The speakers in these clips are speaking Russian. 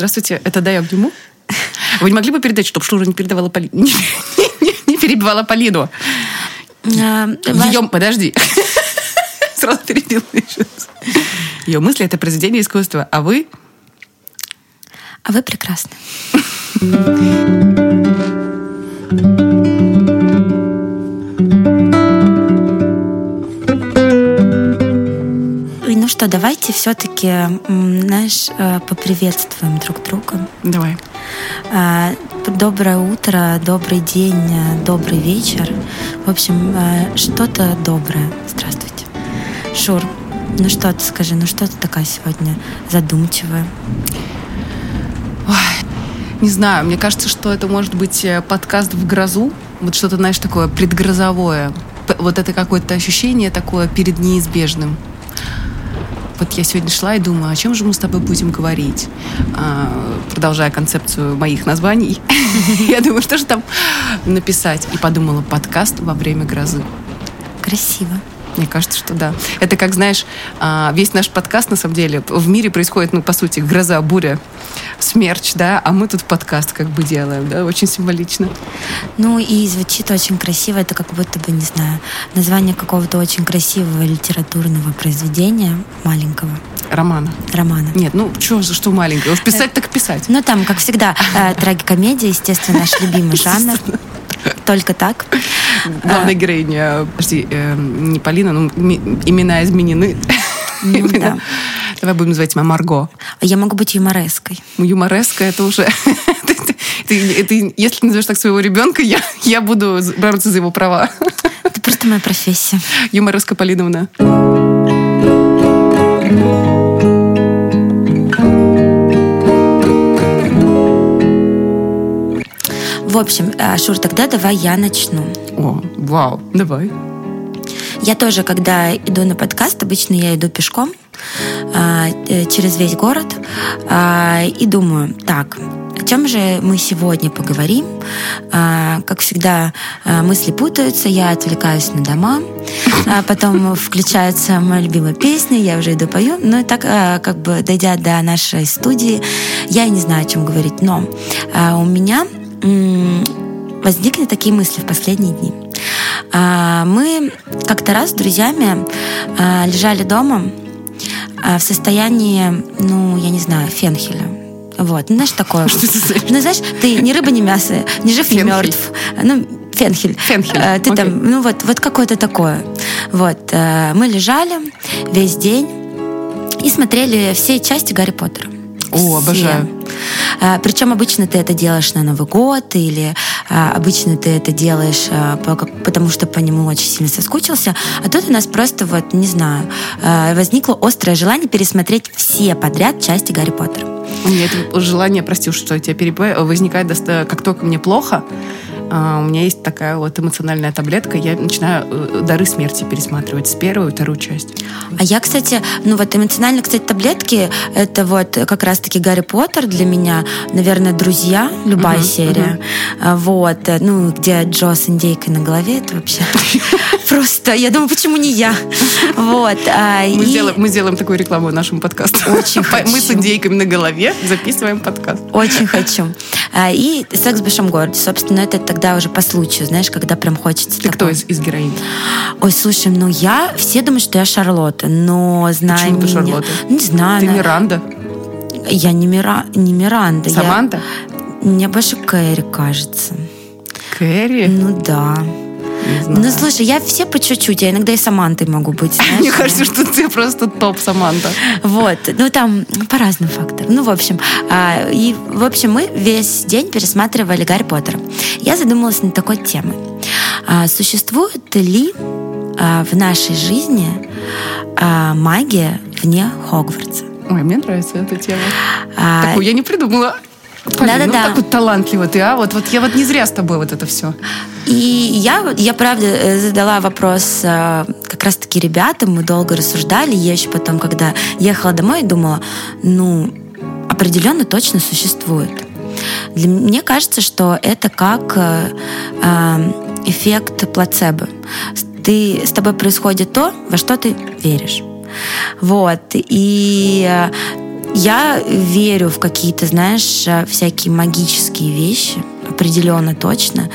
Здравствуйте. Это «Дай обниму». Вы не могли бы передать, чтобы Шура не передавала Полину? Не, не, не перебивала Полину. А, Ее... Подожди. Сразу перебил. Ее мысли — это произведение искусства. А вы? А вы прекрасны. что, давайте все-таки, знаешь, э, поприветствуем друг друга. Давай. А, доброе утро, добрый день, э, добрый вечер. В общем, э, что-то доброе. Здравствуйте. Шур, ну что ты скажи, ну что ты такая сегодня задумчивая? Ой, не знаю, мне кажется, что это может быть подкаст в грозу. Вот что-то, знаешь, такое предгрозовое. Вот это какое-то ощущение такое перед неизбежным вот я сегодня шла и думаю, о чем же мы с тобой будем говорить, а, продолжая концепцию моих названий. Я думаю, что же там написать. И подумала, подкаст во время грозы. Красиво. Мне кажется, что да. Это как, знаешь, а, весь наш подкаст, на самом деле, в мире происходит, ну, по сути, гроза, буря, смерч, да, а мы тут подкаст как бы делаем, да, очень символично. Ну, и звучит очень красиво, это как будто бы, не знаю, название какого-то очень красивого литературного произведения маленького. Романа. Романа. Нет, ну, что, что маленькое? Уж писать так писать. Ну, там, как всегда, э, трагикомедия, естественно, наш любимый жанр. Только так. Главная героиня, подожди, э, не Полина, но имена изменены. Ну, да. Давай будем называть тебя Марго. Я могу быть юмореской. Юмореска это уже... ты, ты, если ты назовешь так своего ребенка, я, я буду бороться за его права. Это просто моя профессия. Юмореска Полиновна. В общем, э, Шур, тогда давай я начну. О, вау, давай. Я тоже, когда иду на подкаст, обычно я иду пешком а, э, через весь город а, и думаю, так, о чем же мы сегодня поговорим? А, как всегда, мысли путаются, я отвлекаюсь на дома, потом включается моя любимая песня, я уже иду пою. Ну и так, как бы дойдя до нашей студии, я не знаю, о чем говорить. Но у меня возникли такие мысли в последние дни. А, мы как-то раз с друзьями а, лежали дома а, в состоянии, ну, я не знаю, фенхеля. Вот, ну, знаешь, такое. Что это значит? Ну, знаешь, ты ни рыба, ни мясо, ни жив, ни мертв. Ну, фенхель. Фенхель. Ты okay. там, ну, вот, вот какое-то такое. Вот, мы лежали весь день и смотрели все части Гарри Поттера. О, обожаю. А, Причем обычно ты это делаешь на Новый год или а, обычно ты это делаешь, а, потому что по нему очень сильно соскучился. А тут у нас просто вот, не знаю, возникло острое желание пересмотреть все подряд части Гарри Поттера. У меня это желание, прости, что я тебя перебиваю, возникает, как только мне плохо, у меня есть такая вот эмоциональная таблетка, я начинаю э, «Дары смерти» пересматривать с первой и вторую часть. А я, кстати, ну вот эмоциональные, кстати, таблетки, это вот как раз-таки Гарри Поттер для меня, наверное, «Друзья», любая uh-huh, серия. Uh-huh. Вот, ну, где Джо с индейкой на голове, это вообще просто, я думаю, почему не я? Вот. А, мы, сделаем, мы сделаем такую рекламу нашему подкасту. Очень хочу. Мы с индейками на голове записываем подкаст. Очень хочу. А, и «Секс в большом городе». Собственно, это тогда уже по случаю, знаешь, когда прям хочется Ты такого. кто из, из героинь? Ой, слушай, ну я... Все думают, что я Шарлотта, но зная Почему ты Шарлотта? Не знаю. Ты она... Миранда? Я не, Мира... не Миранда. Саманта? Я... Мне больше Кэрри кажется. Кэрри? Ну да. Ну, слушай, я все по чуть-чуть, я иногда и Самантой могу быть. Знаешь? Мне кажется, что ты просто топ Саманта. Вот, ну там по разным факторам. Ну, в общем, а, и, в общем, мы весь день пересматривали Гарри Поттера. Я задумалась над такой темой. А, существует ли а, в нашей жизни магия вне Хогвартса? Ой, мне нравится эта тема. А... Такую я не придумала. Полин, да, да, ну да. так вот талантливо ты, а? Вот, вот я вот не зря с тобой вот это все. И я, я правда э, задала вопрос э, как раз-таки ребятам, мы долго рассуждали, я еще потом, когда ехала домой, думала, ну, определенно точно существует. Для, мне кажется, что это как э, эффект плацебо. Ты, с тобой происходит то, во что ты веришь. Вот. И я верю в какие-то, знаешь, всякие магические вещи, определенно точно.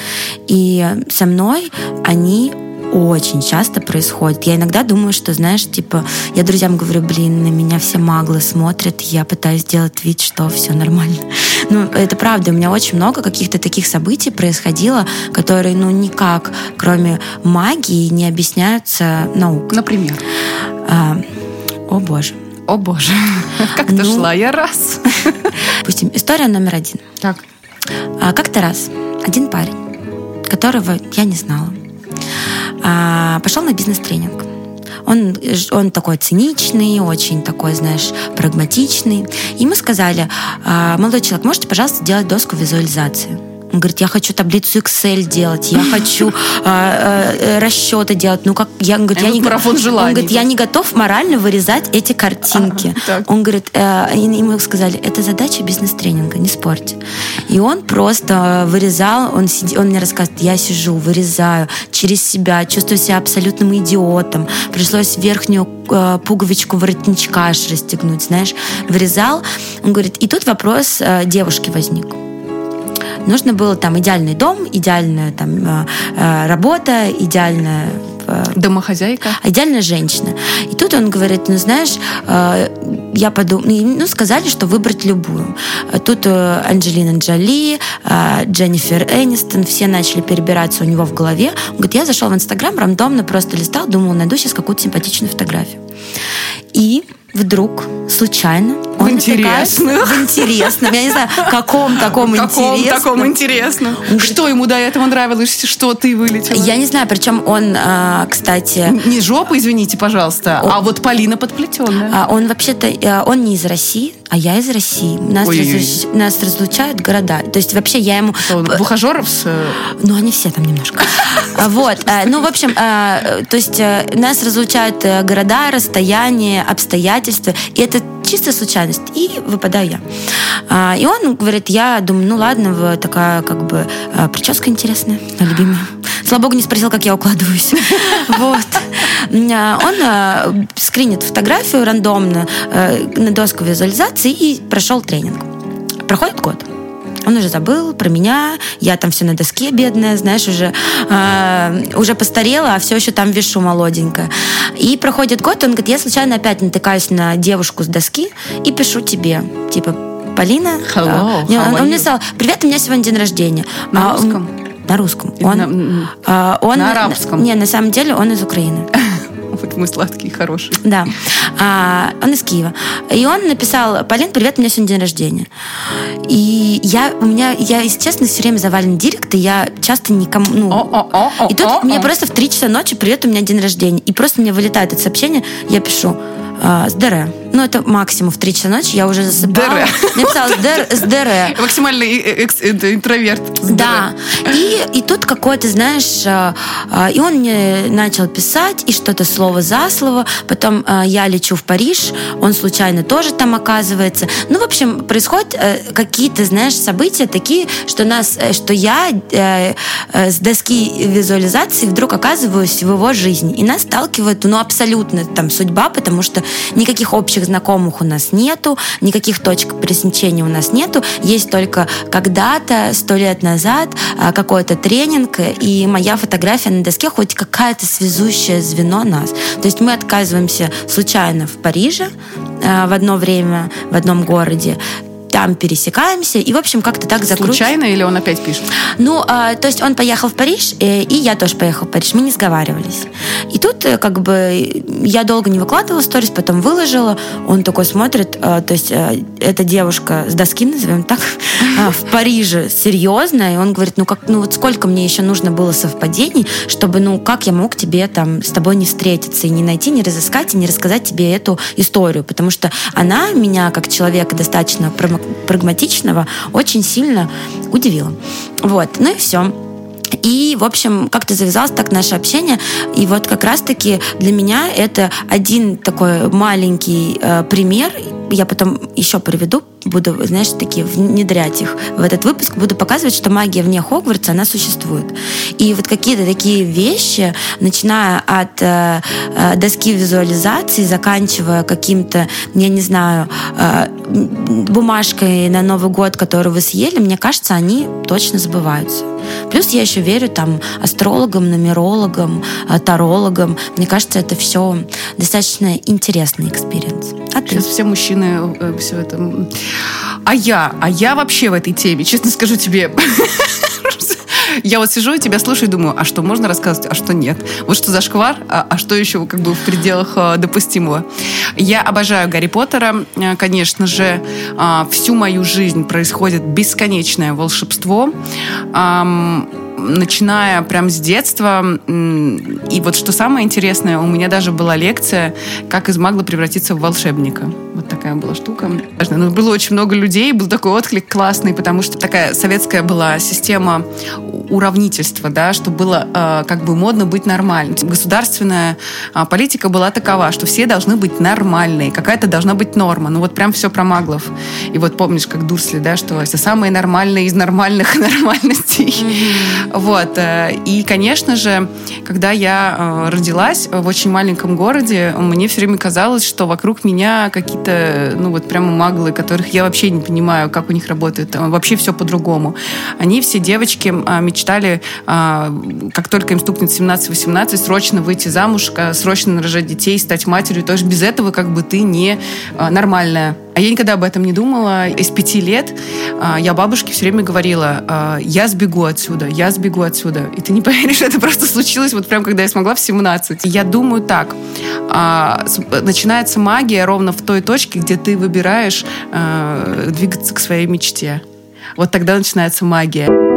И со мной они очень часто происходит. Я иногда думаю, что, знаешь, типа, я друзьям говорю, блин, на меня все маглы смотрят, я пытаюсь сделать вид, что все нормально. Ну, это правда, у меня очень много каких-то таких событий происходило, которые, ну, никак, кроме магии, не объясняются наукой. Например? А, о боже. О боже, как ну, шла я раз. Допустим, история номер один. Так. А, как-то раз один парень, которого я не знала, а, пошел на бизнес-тренинг. Он, он такой циничный, очень такой, знаешь, прагматичный. И мы сказали, «А, молодой человек, можете, пожалуйста, сделать доску визуализации? Он говорит, я хочу таблицу Excel делать, я хочу а, э, расчеты делать. Ну как я, говорит, я не марафон желаний. Он говорит, я не готов морально вырезать эти картинки. он говорит, э, ему сказали, это задача бизнес-тренинга, не спорьте. И он просто вырезал, он сидит, он мне рассказывает, я сижу, вырезаю через себя, чувствую себя абсолютным идиотом. Пришлось верхнюю э, пуговичку воротничка аж расстегнуть, знаешь, вырезал. Он говорит, и тут вопрос э, девушки возник нужно было там идеальный дом, идеальная там э, э, работа, идеальная э, Домохозяйка. Идеальная женщина. И тут он говорит, ну знаешь, я подумал, ну сказали, что выбрать любую. Тут Анджелина Джоли, Дженнифер Энистон, все начали перебираться у него в голове. Он говорит, я зашел в Инстаграм, рандомно просто листал, думал, найду сейчас какую-то симпатичную фотографию. И вдруг случайно в интересном. В интересном. Я не знаю, каком таком каком интересном. таком интересном. Что ему до этого нравилось, что ты вылетела? Я не знаю, причем он, а, кстати... Не жопа, извините, пожалуйста, а вот Полина подплетенная. А он вообще-то, э, он не из России, а я из России. Нас, разлуч... нас разлучают города. То есть вообще я ему... Бухажеров с... Э, ну, они все там немножко. Вот. Э, ну, в общем, то есть нас разлучают города, расстояние, обстоятельства. И это чисто случайность. И выпадаю я. А, и он говорит, я думаю, ну ладно, такая как бы а, прическа интересная, любимая. Слава богу, не спросил, как я укладываюсь. Вот. А, он скринит фотографию рандомно на доску визуализации и прошел тренинг. Проходит год. Он уже забыл про меня, я там все на доске бедная, знаешь, уже, э, уже постарела, а все еще там вешу молоденькая. И проходит год, он говорит, я случайно опять натыкаюсь на девушку с доски и пишу тебе, типа, Полина. Hello, uh, он, он мне сказал, привет, у меня сегодня день рождения. На а, русском? На русском. Он, на, он, на арабском? Не, на самом деле он из Украины. Вот мы сладкие, хорошие. Да. А, он из Киева. И он написал, Полин, привет, у меня сегодня день рождения. И я, у меня, я, если честно, все время завален директ, и я часто никому, ну... О -о -о -о и тут -о -о. мне просто в 3 часа ночи, привет, у меня день рождения. И просто мне вылетает это сообщение, я пишу, а, СДР. Ну, это максимум в 3 часа ночи, я уже засыпала. Написала СДР. Максимальный интроверт. Да. И, и тут какой-то, знаешь, и он мне начал писать, и что-то слово за слово. Потом я лечу в Париж, он случайно тоже там оказывается. Ну, в общем, происходят э, какие-то, знаешь, события такие, что нас, э, что я э, с доски визуализации вдруг оказываюсь в его жизни. И нас сталкивает, ну, абсолютно там судьба, потому что никаких общих знакомых у нас нету, никаких точек пересечения у нас нету. Есть только когда-то, сто лет назад, а, какой-то тренинг, и моя фотография на доске хоть какая-то связующее звено нас. То есть мы отказываемся случайно в Париже а, в одно время, в одном городе, там пересекаемся, и, в общем, как-то так закрутилось. Случайно или он опять пишет? Ну, а, то есть он поехал в Париж, и, э, и я тоже поехала в Париж. Мы не сговаривались. И тут, э, как бы, я долго не выкладывала сторис, потом выложила. Он такой смотрит, а, то есть а, эта девушка с доски, назовем так, а, в Париже, серьезно, и он говорит, ну, как, ну, вот сколько мне еще нужно было совпадений, чтобы, ну, как я мог тебе там с тобой не встретиться и не найти, не разыскать и не рассказать тебе эту историю, потому что она меня, как человека достаточно прагматичного очень сильно удивило. Вот, ну и все. И, в общем, как-то завязалось так наше общение. И вот как раз-таки для меня это один такой маленький э, пример. Я потом еще приведу буду, знаешь, такие внедрять их в этот выпуск, буду показывать, что магия вне Хогвартса, она существует. И вот какие-то такие вещи, начиная от э, э доски визуализации, заканчивая каким-то, я не знаю, э, бумажкой на Новый год, которую вы съели, мне кажется, они точно забываются. Плюс я еще верю там астрологам, нумерологам, э, тарологам. Мне кажется, это все достаточно интересный experience. А ты? Сейчас все мужчины э, все это... А я? А я вообще в этой теме, честно скажу тебе, я вот сижу и тебя слушаю и думаю, а что можно рассказывать, а что нет? Вот что за шквар, а, а что еще как бы в пределах а, допустимого? Я обожаю Гарри Поттера, э, конечно же. А, всю мою жизнь происходит бесконечное волшебство начиная прям с детства. И вот что самое интересное, у меня даже была лекция, как из магла превратиться в волшебника. Вот такая была штука. Но ну, было очень много людей, был такой отклик классный, потому что такая советская была система уравнительства, да, что было э, как бы модно быть нормальным. Государственная э, политика была такова, что все должны быть нормальные, какая-то должна быть норма. Ну вот прям все про маглов. И вот помнишь, как Дурсли, да, что все самые нормальные из нормальных нормальностей. Mm-hmm. Вот. Э, и, конечно же, когда я э, родилась в очень маленьком городе, мне все время казалось, что вокруг меня какие-то, ну вот прямо маглы, которых я вообще не понимаю, как у них работает. Вообще все по-другому. Они все девочки а, мечтали, а, как только им стукнет 17-18, срочно выйти замуж, срочно нарожать детей, стать матерью. То есть без этого как бы ты не а, нормальная а я никогда об этом не думала. Из пяти лет а, я бабушке все время говорила, а, я сбегу отсюда, я сбегу отсюда. И ты не поверишь, это просто случилось вот прям, когда я смогла в 17. Я думаю так, а, начинается магия ровно в той точке, где ты выбираешь двигаться к своей мечте. Вот тогда начинается магия.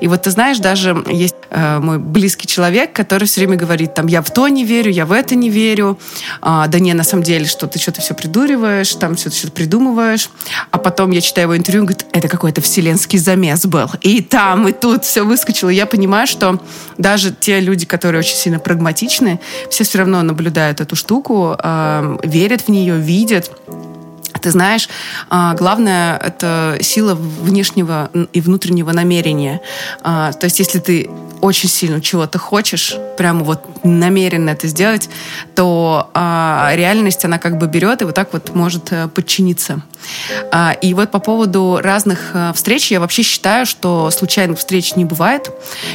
И вот ты знаешь, даже есть э, мой близкий человек, который все время говорит, там, я в то не верю, я в это не верю. А, да не, на самом деле, что ты что-то все придуриваешь, там все что-то придумываешь. А потом я читаю его интервью, говорит, это какой-то вселенский замес был. И там, и тут все выскочило. Я понимаю, что даже те люди, которые очень сильно прагматичны, все все равно наблюдают эту штуку, э, верят в нее, видят. Ты знаешь, а, главное — это сила внешнего и внутреннего намерения. А, то есть если ты очень сильно чего-то хочешь, прямо вот намеренно это сделать, то а, реальность, она как бы берет и вот так вот может э, подчиниться. И вот по поводу разных э, встреч, я вообще считаю, что случайных встреч не бывает,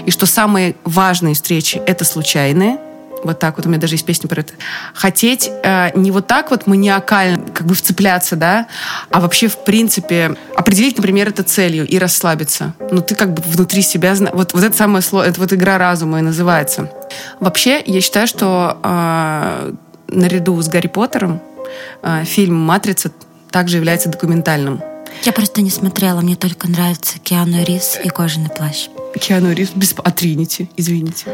и что самые важные встречи — это случайные, вот так вот, у меня даже есть песня про это. Хотеть э, не вот так вот маниакально, как бы вцепляться, да, а вообще, в принципе, определить, например, это целью и расслабиться. Ну, ты как бы внутри себя... Вот, вот это самое слово, это вот игра разума и называется. Вообще, я считаю, что э, наряду с Гарри Поттером э, фильм «Матрица» также является документальным. Я просто не смотрела, мне только нравится Киану Ривз и кожаный плащ. Киану Ривз без... А Тринити, извините.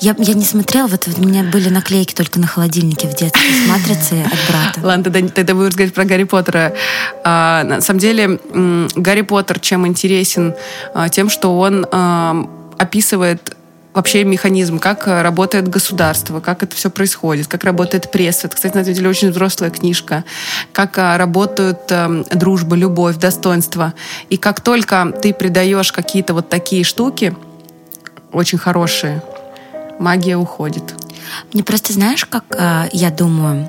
Я, я не смотрела, вот, вот у меня были наклейки только на холодильнике в детстве с матрицей от брата. Ладно, тогда, тогда будем разговаривать про Гарри Поттера. А, на самом деле, Гарри Поттер чем интересен? А, тем, что он а, описывает вообще механизм, как э, работает государство, как это все происходит, как работает пресса. Это, кстати, на самом деле очень взрослая книжка. Как э, работают э, дружба, любовь, достоинство. И как только ты придаешь какие-то вот такие штуки, очень хорошие, магия уходит. Мне просто знаешь, как э, я думаю,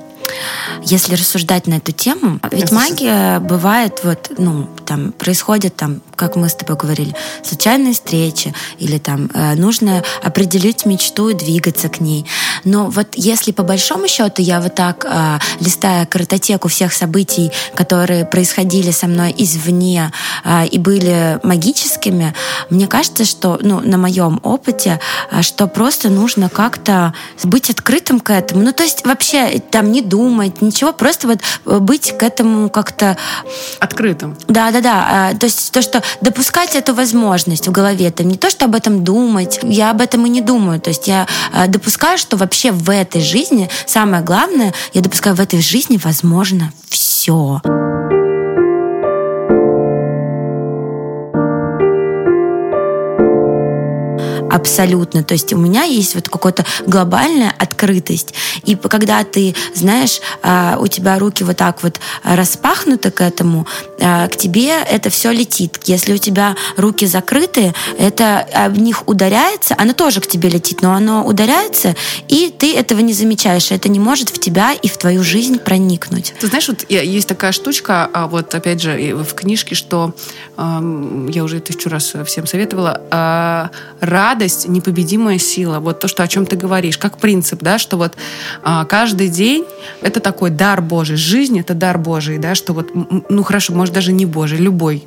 если рассуждать на эту тему, ведь магия бывает вот, ну, там происходит там, как мы с тобой говорили, случайные встречи или там э, нужно определить мечту и двигаться к ней. Но вот если по большому счету я вот так э, листая картотеку всех событий, которые происходили со мной извне э, и были магическими, мне кажется, что, ну, на моем опыте, э, что просто нужно как-то быть открытым к этому. Ну, то есть вообще там не думать, ничего, просто вот э, быть к этому как-то... Открытым. Да, да, да. То есть то, что допускать эту возможность в голове, это не то, что об этом думать, я об этом и не думаю. То есть я э, допускаю, что вообще в этой жизни самое главное, я допускаю в этой жизни возможно все. Абсолютно. То есть у меня есть вот какая-то глобальная открытость. И когда ты, знаешь, а, у тебя руки вот так вот распахнуты к этому, а, к тебе это все летит. Если у тебя руки закрыты, это об них ударяется, оно тоже к тебе летит, но оно ударяется, и ты этого не замечаешь. Это не может в тебя и в твою жизнь проникнуть. Ты знаешь, вот есть такая штучка, а вот опять же в книжке, что я уже тысячу раз всем советовала, а, радость — непобедимая сила. Вот то, что, о чем ты говоришь, как принцип, да, что вот а, каждый день — это такой дар Божий. Жизнь — это дар Божий, да, что вот, ну хорошо, может даже не Божий, любой,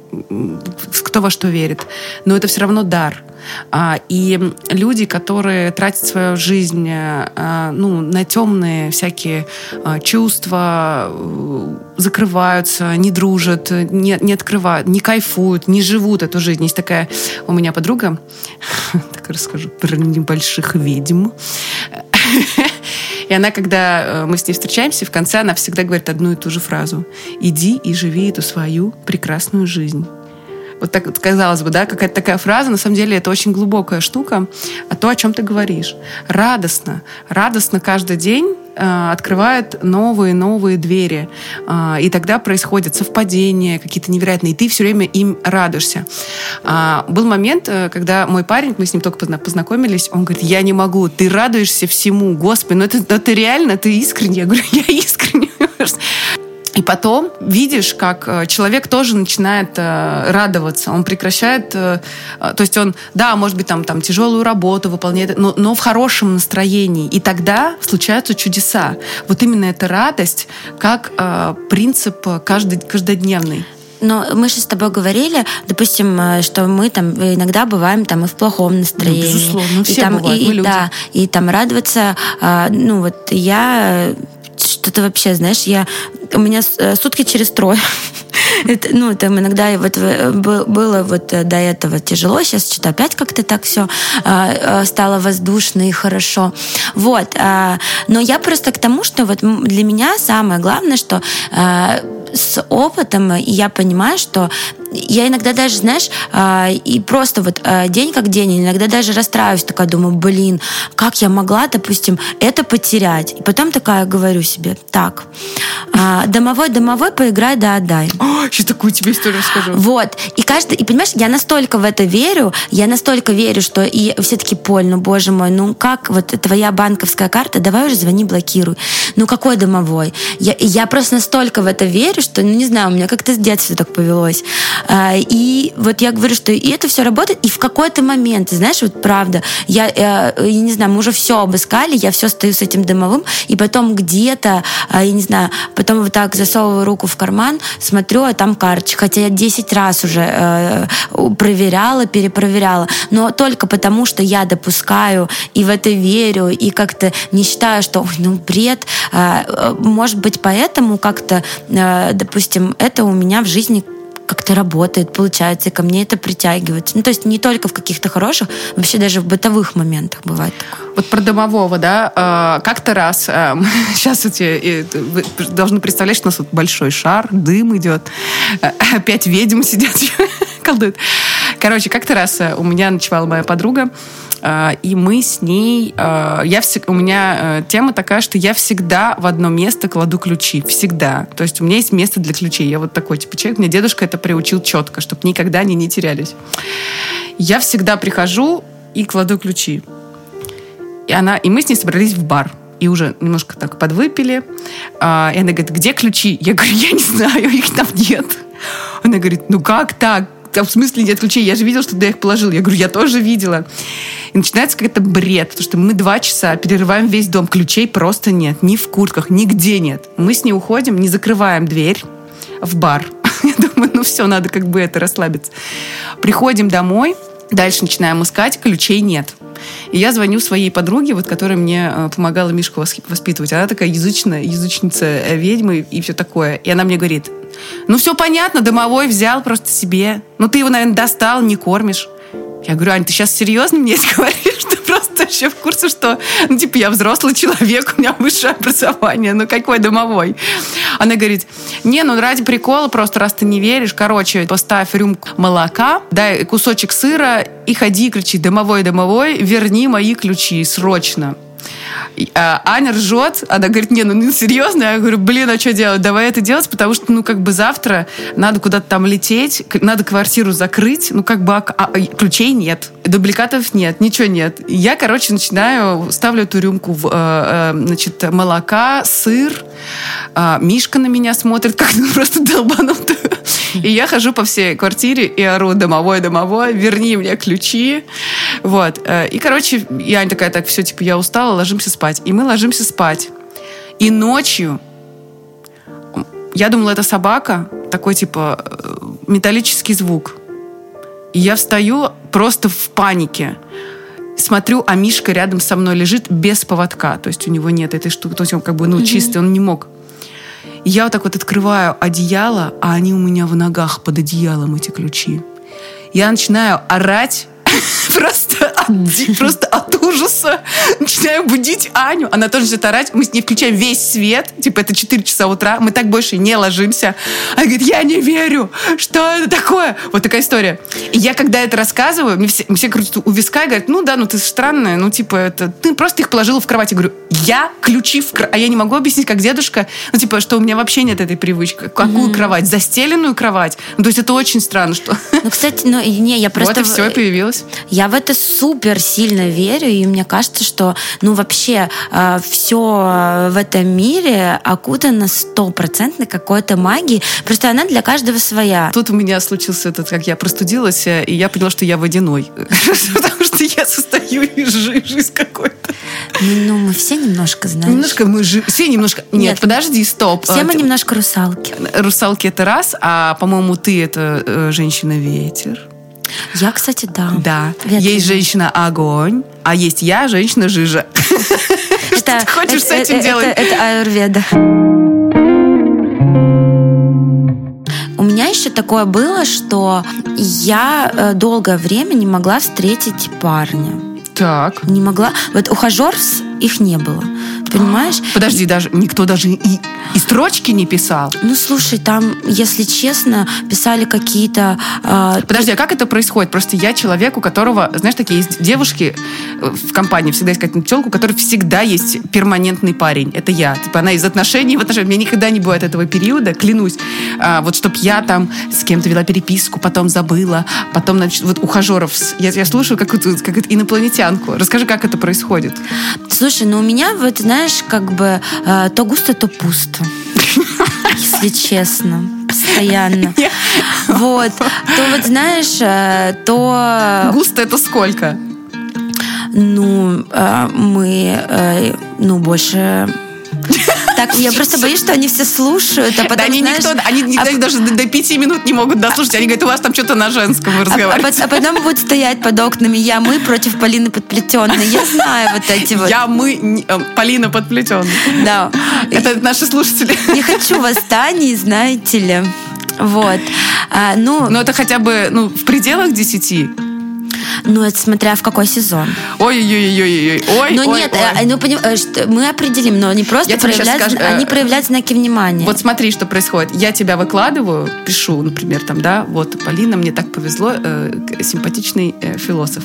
кто во что верит, но это все равно дар. А, и люди, которые тратят свою жизнь а, ну, на темные всякие а, чувства, э, закрываются, не дружат, не, не открывают, не кайфуют, не живут эту жизнь. Есть такая у меня подруга, так расскажу, про небольших ведьм. И она, когда э, мы с ней встречаемся, в конце она всегда говорит одну и ту же фразу. «Иди и живи эту свою прекрасную жизнь». Вот так казалось бы, да, какая-то такая фраза, на самом деле это очень глубокая штука, а то, о чем ты говоришь. Радостно, радостно каждый день э, открывает новые-новые двери. Э, и тогда происходят совпадения какие-то невероятные, и ты все время им радуешься. А, был момент, э, когда мой парень, мы с ним только познакомились, он говорит, я не могу, ты радуешься всему, Господи, ну это, ну это реально, ты искренне? Я говорю, я искренне. И потом видишь, как э, человек тоже начинает э, радоваться, он прекращает, э, то есть он, да, может быть, там, там тяжелую работу выполняет, но, но в хорошем настроении. И тогда случаются чудеса. Вот именно эта радость как принцип каждый, каждодневный. Но мы же с тобой говорили, допустим, что мы там иногда бываем там и в плохом настроении. Ну, безусловно, все и там, бывают, и, мы люди. Да, и там радоваться, ну вот я что-то вообще, знаешь, я у меня э, сутки через трое. это, ну, там иногда вот э, было вот э, до этого тяжело, сейчас что-то опять как-то так все а, стало воздушно и хорошо. Вот. А, но я просто к тому, что вот для меня самое главное, что а, с опытом я понимаю, что я иногда даже, знаешь, а, и просто вот а, день как день, иногда даже расстраиваюсь, такая думаю, блин, как я могла, допустим, это потерять. И потом такая говорю себе, так, а, домовой, домовой, поиграй, да, отдай. Сейчас такую тебе историю расскажу. Вот. И каждый, и понимаешь, я настолько в это верю, я настолько верю, что и все таки Поль, ну, боже мой, ну, как вот твоя банковская карта, давай уже звони, блокируй. Ну, какой домовой? Я, я просто настолько в это верю, что, ну, не знаю, у меня как-то с детства так повелось. А, и вот я говорю, что и это все работает, и в какой-то момент, знаешь, вот правда, я, я, э, я не знаю, мы уже все обыскали, я все стою с этим дымовым, и потом где-то, а, я не знаю, потом вот так засовываю руку в карман, смотрю, а там карточка, хотя я 10 раз уже э, проверяла, перепроверяла, но только потому, что я допускаю и в это верю, и как-то не считаю, что, ой, ну, бред, э, может быть, поэтому как-то, э, допустим, это у меня в жизни как-то работает, получается, и ко мне это притягивается. Ну, то есть не только в каких-то хороших, вообще даже в бытовых моментах бывает такое. Вот про домового, да, а, как-то раз, сейчас эти, вы должны представлять, что у нас вот большой шар, дым идет, опять ведьм сидят, колдуют. Короче, как-то раз у меня ночевала моя подруга, а, и мы с ней... А, я всегда, у меня э, тема такая, что я всегда в одно место кладу ключи. Всегда. То есть у меня есть место для ключей. Я вот такой типа человек. Мне дедушка это приучил четко, чтобы никогда они не терялись. Я всегда прихожу и кладу ключи. И, она, и мы с ней собрались в бар и уже немножко так подвыпили. А, и она говорит, где ключи? Я говорю, я не знаю, их там нет. Она говорит, ну как так? В смысле нет ключей? Я же видела, что ты их положил. Я говорю, я тоже видела. И начинается какой-то бред, потому что мы два часа перерываем весь дом. Ключей просто нет. Ни в куртках, нигде нет. Мы с ней уходим, не закрываем дверь в бар. Я думаю, ну все, надо как бы это расслабиться. Приходим домой, дальше начинаем искать, ключей нет. И я звоню своей подруге, вот, которая мне э, помогала Мишку воспитывать. Она такая язычная, язычница э, ведьмы и все такое. И она мне говорит, ну все понятно, домовой взял просто себе. Ну ты его, наверное, достал, не кормишь. Я говорю, Ань, ты сейчас серьезно мне это говоришь? Ты просто вообще в курсе, что, ну, типа, я взрослый человек, у меня высшее образование, ну, какой домовой? Она говорит, не, ну, ради прикола, просто раз ты не веришь, короче, поставь рюмку молока, дай кусочек сыра и ходи, кричи, домовой, домовой, верни мои ключи срочно. А Аня ржет, она говорит, не, ну, ну серьезно? Я говорю, блин, а что делать? Давай это делать, потому что, ну, как бы завтра надо куда-то там лететь, надо квартиру закрыть, ну, как бы а, а, ключей нет, дубликатов нет, ничего нет. Я, короче, начинаю, ставлю эту рюмку, в, э, э, значит, молока, сыр, э, Мишка на меня смотрит, как ну, просто долбанутую. И я хожу по всей квартире и ору домовой, домовой, верни мне ключи. Вот. Э, и, короче, я такая, так, все, типа, я устала, ложимся спать. И мы ложимся спать. И ночью я думала, это собака, такой, типа, э, металлический звук. И я встаю просто в панике смотрю, а Мишка рядом со мной лежит без поводка. То есть у него нет этой штуки. То есть он как бы, ну, чистый, он не мог. Я вот так вот открываю одеяло, а они у меня в ногах под одеялом, эти ключи. Я начинаю орать просто от, просто от ужаса начинаю будить Аню. Она тоже начинает орать. Мы с ней включаем весь свет. Типа это 4 часа утра. Мы так больше не ложимся. Она говорит, я не верю. Что это такое? Вот такая история. И я, когда это рассказываю, мне все, все крутят у виска и говорят, ну да, ну ты странная. Ну типа это... Ты просто их положила в кровать. Я говорю, я ключи в кровать. А я не могу объяснить, как дедушка. Ну типа, что у меня вообще нет этой привычки. Какую mm-hmm. кровать? Застеленную кровать? Ну, то есть это очень странно, что... Ну, кстати, ну, не, я просто... Вот и все, появилось. Я в это супер сильно верю, и мне кажется, что, ну, вообще э, все в этом мире окутано стопроцентной какой-то магией. Просто она для каждого своя. Тут у меня случился этот, как я простудилась, и я поняла, что я водяной. Потому что я состою из жизнь какой-то. Ну, мы все немножко знаем. Немножко мы же... Все немножко... Нет, подожди, стоп. Все мы немножко русалки. Русалки это раз, а, по-моему, ты это э, женщина-ветер. Я, кстати, да. Да. Ветренная. Есть женщина огонь, а есть я, женщина жижа. Что ты хочешь с этим делать? Это аюрведа. У меня еще такое было, что я э, долгое время не могла встретить парня. Так. Не могла. Вот ухажер их не было понимаешь? Подожди, даже никто даже и, и строчки не писал. Ну, слушай, там, если честно, писали какие-то... Э, Подожди, а как это происходит? Просто я человек, у которого, знаешь, такие есть девушки э, в компании, всегда есть какая-то пчелка, у которой всегда есть перманентный парень. Это я. Типа она из отношений в отношениях. Меня никогда не бывает этого периода, клянусь. А, вот чтоб я там с кем-то вела переписку, потом забыла, потом, значит, вот ухажеров. Я, я слушаю какую-то как инопланетянку. Расскажи, как это происходит. Слушай, ну у меня, вот, знаешь, как бы э, то густо, то пусто. Если честно. Постоянно. Вот. То вот, знаешь, э, то... Густо это сколько? Ну, э, мы, ну, больше так, я просто боюсь, что они все слушают, а потом, да, они знаешь, никто, они никто а... даже до, пяти минут не могут дослушать. Они говорят, у вас там что-то на женском разговариваете. А, а, а потом будут стоять под окнами я, мы против Полины Подплетенной. Я знаю вот эти вот. Я, мы, э, Полина Подплетенная. Да. Это наши слушатели. Не хочу восстаний, знаете ли. Вот. А, ну, Но это хотя бы ну, в пределах десяти. Ну, это смотря в какой сезон. Ой-ой-ой-ой-ой. Ой, ну ой, нет, ой. А, ну, понимаешь, мы определим, но они просто Я проявляют, скажу, они э, проявляют знаки внимания. Вот смотри, что происходит. Я тебя выкладываю, пишу, например, там, да, вот, Полина, мне так повезло, э, симпатичный э, философ.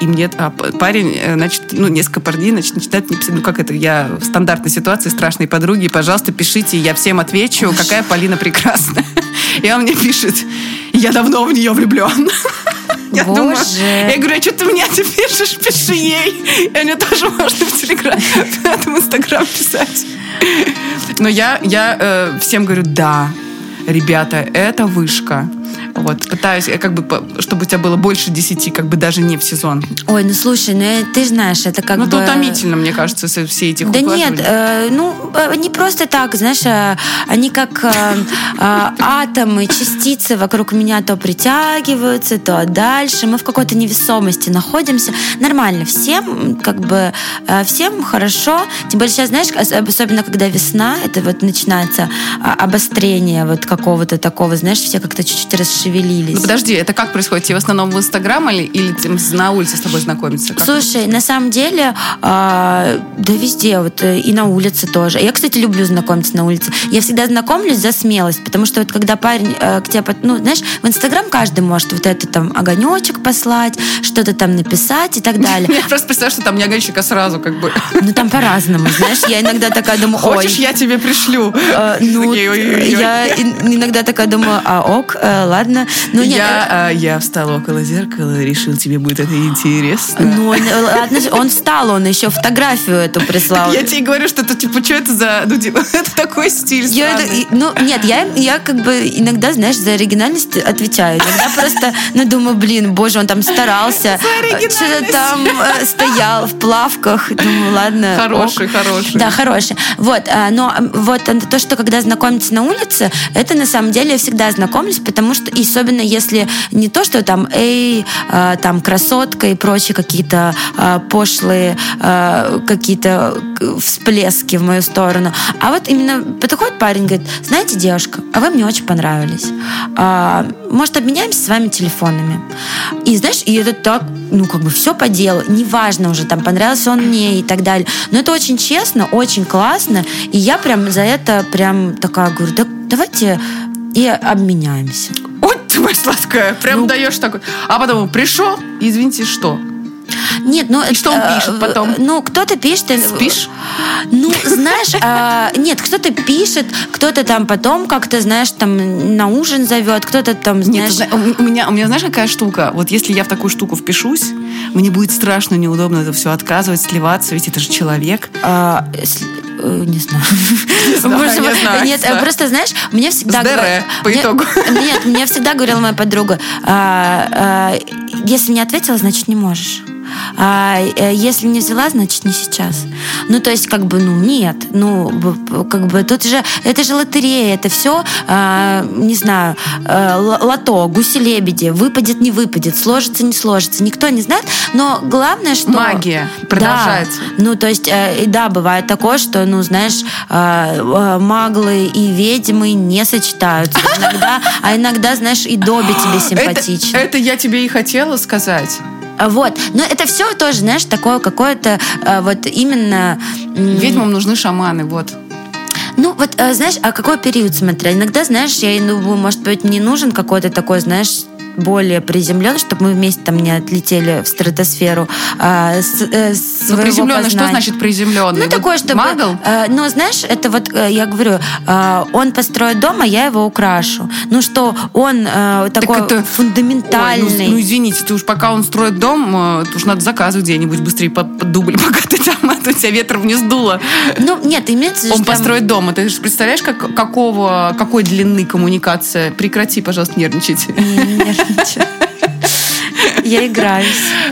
И, мне а, парень, э, значит, ну, несколько парней, значит, начинает мне писать, ну, как это, я в стандартной ситуации, страшной подруги, пожалуйста, пишите, я всем отвечу, какая Полина прекрасная. И он мне пишет, я давно в нее влюблен. Я Боже. думаю, я говорю, а что ты мне ты пишешь? Пиши ей. И мне тоже можно в Телеграм, в Инстаграм писать. Но я, я э, всем говорю, да, ребята, это вышка. Вот, пытаюсь, как бы, чтобы у тебя было больше десяти, как бы даже не в сезон. Ой, ну слушай, ну ты знаешь, это как ну, бы... Ну, это утомительно, мне кажется, все эти Да нет, э, ну, не просто так, знаешь, э, они как э, э, атомы, частицы вокруг меня то притягиваются, то дальше. Мы в какой-то невесомости находимся. Нормально, всем как бы, э, всем хорошо. Тем более сейчас, знаешь, особенно когда весна, это вот начинается а, обострение вот какого-то такого, знаешь, все как-то чуть-чуть расшевелились. Ну подожди, это как происходит? Тебе в основном в Инстаграм или, или на улице с тобой знакомиться? Как Слушай, на самом деле, э, да везде, вот э, и на улице тоже. Я, кстати, люблю знакомиться на улице. Я всегда знакомлюсь за смелость, потому что вот когда парень э, к тебе, ну, знаешь, в Инстаграм каждый может вот это там огонечек послать, что-то там написать и так далее. Я просто представляю, что там не огонечек, а сразу как бы. Ну там по-разному, знаешь. Я иногда такая думаю, ой. Хочешь, я тебе пришлю? Э, ну, я иногда такая думаю, а ок, э, ладно. Ну, нет, я, э, я встал около зеркала решил, тебе будет это интересно. Ну, ладно, он встал, он еще фотографию эту прислал. Я тебе говорю, что это, типа, что это за... Ну, типа, это такой стиль я это, Ну, нет, я, я как бы иногда, знаешь, за оригинальность отвечаю. Иногда просто, ну, думаю, блин, боже, он там старался. Что-то там стоял в плавках. Думаю, ладно. Хороший, ок. хороший. Да, хороший. Вот, но вот то, что когда знакомиться на улице, это на самом деле я всегда знакомлюсь, потому что, и особенно если не то, что там, эй, э, там, красотка и прочие какие-то э, пошлые э, какие-то всплески в мою сторону, а вот именно подходит парень, говорит, знаете, девушка, а вы мне очень понравились. А, может, обменяемся с вами телефонами? И знаешь, и это так, ну, как бы все по делу, неважно уже, там, понравился он мне и так далее. Но это очень честно, очень классно, и я прям за это прям такая говорю, да давайте и обменяемся. Ты моя сладкая, прям ну, даешь такой. А потом пришел, извините, что? Нет, ну... И что он э, пишет потом? Ну, кто-то пишет... Э, Спишь? Ну, знаешь, э, нет, кто-то пишет, кто-то там потом как-то, знаешь, там на ужин зовет, кто-то там, знаешь... Нет, у меня, у меня, знаешь, какая штука? Вот если я в такую штуку впишусь, мне будет страшно, неудобно это все отказывать, сливаться, ведь это же человек. А, не знаю. Не знаю, не знаю. Нет, просто, знаешь, мне всегда... С по итогу. Нет, мне всегда говорила моя подруга, а, а, если не ответила, значит, не можешь. А э, если не взяла, значит не сейчас. Ну, то есть, как бы, ну, нет. Ну, как бы, тут же, это же лотерея, это все, а, не знаю, а, лото, гуси-лебеди, выпадет, не выпадет, сложится, не сложится. Никто не знает, но главное, что... Магия продолжается. Да, ну, то есть, э, да, бывает такое, что, ну, знаешь, э, маглы и ведьмы не сочетаются. Иногда, а иногда, знаешь, и Добби тебе симпатичен. Это, это я тебе и хотела сказать. Вот. Но это все тоже, знаешь, такое какое-то э, вот именно... Ведьмам нужны шаманы, вот. Ну, вот, э, знаешь, а какой период смотря? Иногда, знаешь, я думаю, может быть, мне нужен какой-то такой, знаешь, более приземлен, чтобы мы вместе там не отлетели в стратосферу. А, с, э, ну, приземленный, что значит приземленный? Ну, такое, чтобы... Магл? Э, ну, знаешь, это вот, э, я говорю, э, он построит дом, а я его украшу. Ну, что он э, такой так это... фундаментальный. Ой, ну, ну, извините, ты уж пока он строит дом, э, уж надо заказывать где-нибудь быстрее под, под дубль, пока ты там, а то тебя ветром не сдуло. Ну, нет, имеется Он там... построит дом. А ты же представляешь, как, какого, какой длины коммуникация? Прекрати, пожалуйста, нервничать. Не, ちゃう。Я играюсь.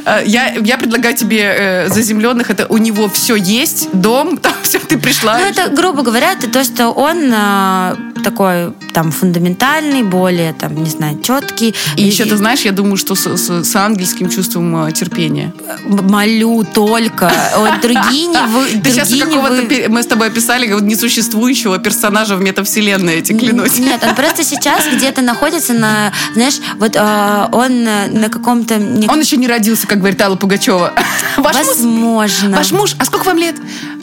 Э, я, я предлагаю тебе э, заземленных, это у него все есть, дом, там все, ты пришла. Ну, это, грубо говоря, это то, что он э, такой там фундаментальный, более там, не знаю, четкий. И, и еще ты знаешь, я думаю, что с, с, с ангельским чувством э, терпения. Молю только. Вот другие не вы. Ты сейчас какого-то мы с тобой описали несуществующего персонажа в метавселенной, эти клянусь. Нет, он просто сейчас где-то находится на, знаешь, вот э, он на каком-то... Он еще не родился, как говорит Алла Пугачева. Возможно. Ваш муж, а сколько вам лет?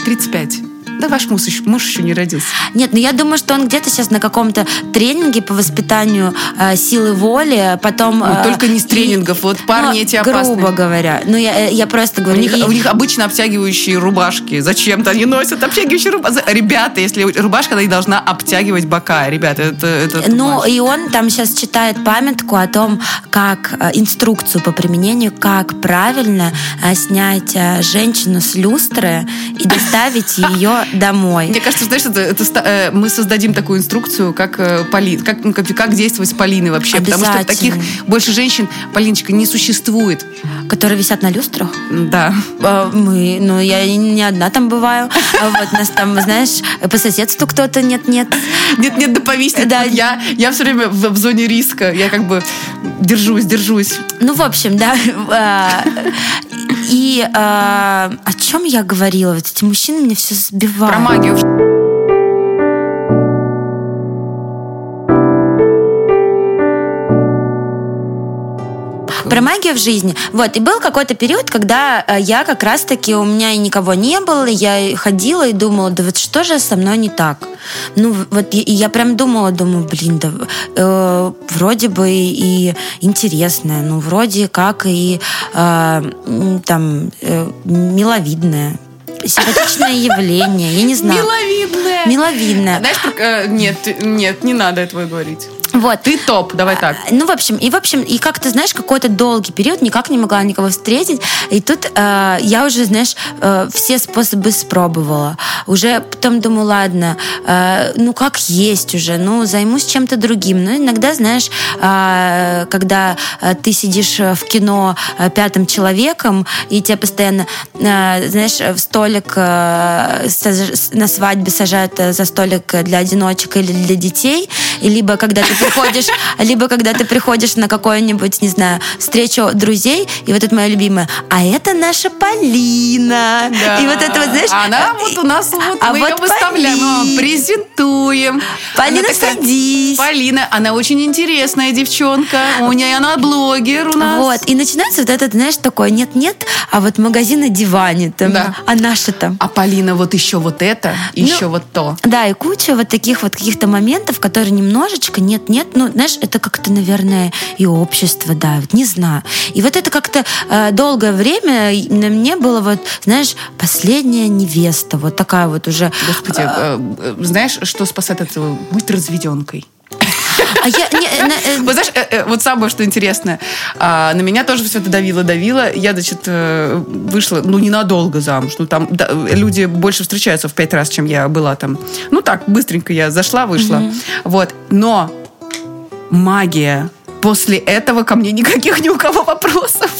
35. Да ваш муж еще, муж еще не родился. Нет, ну я думаю, что он где-то сейчас на каком-то тренинге по воспитанию э, силы воли, потом... Э, только не с тренингов, и, вот парни ну, эти опасные. Грубо говоря. Ну я, я просто говорю... У них, и... у них обычно обтягивающие рубашки. Зачем-то они носят обтягивающие рубашки. Ребята, если рубашка, она и должна обтягивать бока. Ребята, это... это ну и он там сейчас читает памятку о том, как э, инструкцию по применению, как правильно э, снять э, женщину с люстры и доставить ее домой. Мне кажется, знаешь, это, это, э, мы создадим такую инструкцию, как, э, Поли, как, ну, как, как действовать с Полиной вообще. Потому что таких больше женщин, Полиночка, не существует. Которые висят на люстрах? Да. А, мы, ну, я не одна там бываю. А вот нас там, знаешь, по соседству кто-то нет-нет. Нет-нет, да повиснет. Да. Я, я все время в, в зоне риска. Я как бы держусь, держусь. Ну, в общем, да. А, и о чем я говорила? Вот эти мужчины меня все сбивают. Про магию. Про магию в жизни. Вот, и был какой-то период, когда э, я как раз-таки, у меня и никого не было, я ходила и думала, да вот что же со мной не так? Ну, вот и я прям думала, думаю, блин, да э, вроде бы и интересное, ну, вроде как и э, там э, миловидное симпатичное явление, я не знаю. Миловидное. Миловидное. Знаешь, э, нет, нет, не надо этого говорить. Вот. Ты топ, давай так. Ну, в общем, и в общем, и как-то, знаешь, какой-то долгий период никак не могла никого встретить. И тут э, я уже, знаешь, э, все способы спробовала. Уже потом думаю, ладно, э, ну как есть уже, ну займусь чем-то другим. Но иногда, знаешь, э, когда э, ты сидишь в кино э, пятым человеком, и тебя постоянно, э, знаешь, в столик э, на свадьбе сажают за столик для одиночек или для детей, и либо когда ты приходишь, либо когда ты приходишь на какую-нибудь, не знаю, встречу друзей, и вот это моя любимая, а это наша Полина. Да. И вот это вот, знаешь... Она вот у нас вот, а мы вот ее выставляем, презентуем. Полина, такая, садись. Полина, она очень интересная девчонка, у нее она блогер у нас. Вот, и начинается вот этот, знаешь, такой нет-нет, а вот магазин на диване там, да. а наша там. А Полина вот еще вот это, ну, еще вот то. Да, и куча вот таких вот каких-то моментов, которые немножечко нет нет, ну, знаешь, это как-то, наверное, и общество давит, не знаю. И вот это как-то э, долгое время на мне было вот, знаешь, последняя невеста, вот такая вот уже. Господи, э, э, знаешь, что спасает от этого? Быть разведенкой. А я, не, на, э... Вот знаешь, э, э, вот самое, что интересное, а, на меня тоже все это давило-давило. Я, значит, э, вышла, ну, ненадолго замуж. Ну, там да, люди больше встречаются в пять раз, чем я была там. Ну, так, быстренько я зашла, вышла. Угу. Вот. Но магия. После этого ко мне никаких ни у кого вопросов.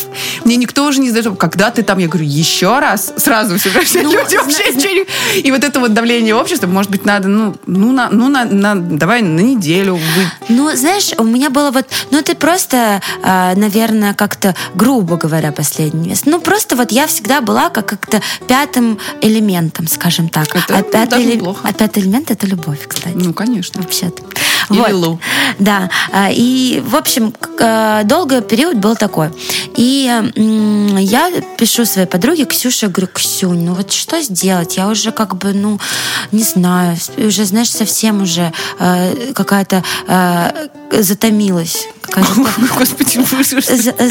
Мне никто уже не задает, когда ты там, я говорю, еще раз, сразу все, все ну, люди вообще ничего И вот это вот давление общества, может быть, надо, ну, ну, на, ну на, на, давай на неделю. Вы... Ну, знаешь, у меня было вот, ну, ты просто, э, наверное, как-то, грубо говоря, последний вес. Ну, просто вот я всегда была как как-то пятым элементом, скажем так. Это а пятый, неплохо. А пятый элемент — это любовь, кстати. Ну, конечно. Вообще-то. Вот. Лу. Да. А, и, в общем, а, долгий период был такой. И я пишу своей подруге Ксюше, говорю, Ксюнь, ну вот что сделать? Я уже как бы, ну, не знаю, уже, знаешь, совсем уже э, какая-то затомилась. Господи,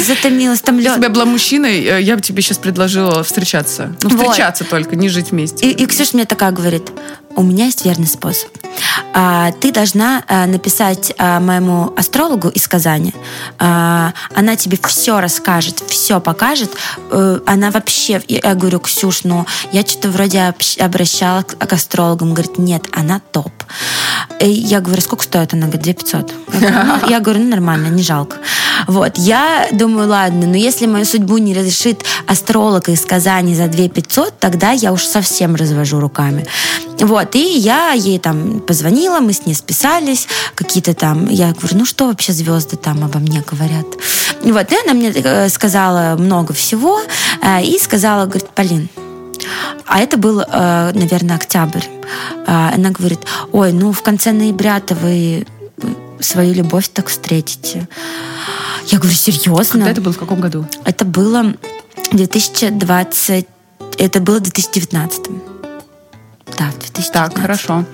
затомилась. Там Если бы я была мужчиной, э, я бы тебе сейчас предложила встречаться. Ну, встречаться вот. только, не жить вместе. И, и Ксюша мне такая говорит, у меня есть верный способ. А, ты должна а, написать а, моему астрологу из Казани. А, она тебе все расскажет, все покажет. А, она вообще, я говорю, Ксюш, ну, я что-то вроде обращала к, астрологам. Говорит, нет, она топ. Я говорю, сколько стоит? Она говорит, 2 500. Я говорю, ну, я говорю, ну нормально, не жалко. Вот, я думаю, ладно, но если мою судьбу не разрешит астролог из Казани за 2 500, тогда я уж совсем развожу руками. Вот, и я ей там позвонила, мы с ней списались, какие-то там, я говорю, ну что вообще звезды там обо мне говорят? Вот, и она мне э, сказала много всего, э, и сказала, говорит, Полин, а это был, э, наверное, октябрь. Она говорит, ой, ну в конце ноября-то вы свою любовь так встретите. Я говорю, серьезно? Когда это было, в каком году? Это было 2020, это было в 2019. Да, в 2019. Так, хорошо.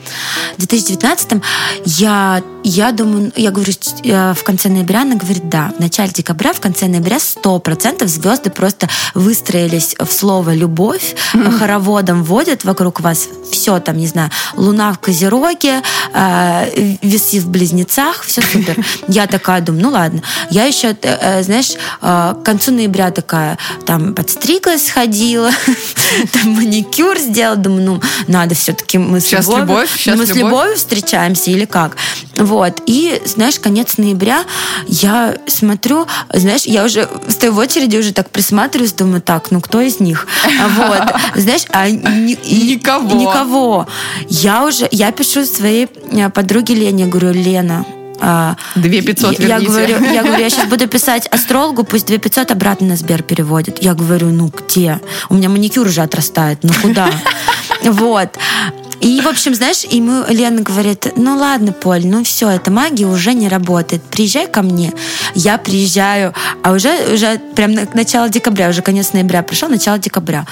В 2019 я, я думаю, я говорю, э, в конце ноября, она говорит, да, в начале декабря, в конце ноября 100% звезды просто выстроились в слово «любовь», mm-hmm. хороводом водят вокруг вас все там, не знаю, луна в Козероге, э, весы в Близнецах, все супер. Я такая думаю, ну ладно. Я еще, э, знаешь, к концу ноября такая, там, подстриглась, сходила, там, маникюр сделала, думаю, ну, надо надо все-таки мы с Сейчас любовью, любовь, сейчас мы с любовь. любовью встречаемся или как. Вот. И, знаешь, конец ноября я смотрю, знаешь, я уже стою в очереди, уже так присматриваюсь, думаю, так, ну кто из них? Вот. Знаешь, а ни, никого. Никого. Я уже, я пишу своей э, подруге Лене, говорю, Лена, а, Две пятьсот я говорю, я говорю, я сейчас буду писать астрологу, пусть две пятьсот обратно на Сбер переводит. Я говорю, ну где? У меня маникюр уже отрастает, ну куда? Вот. И, в общем, знаешь, мы, Лена говорит, ну ладно, Поль, ну все, эта магия уже не работает. Приезжай ко мне. Я приезжаю, а уже, уже прям на начало декабря, уже конец ноября пришел, начало декабря.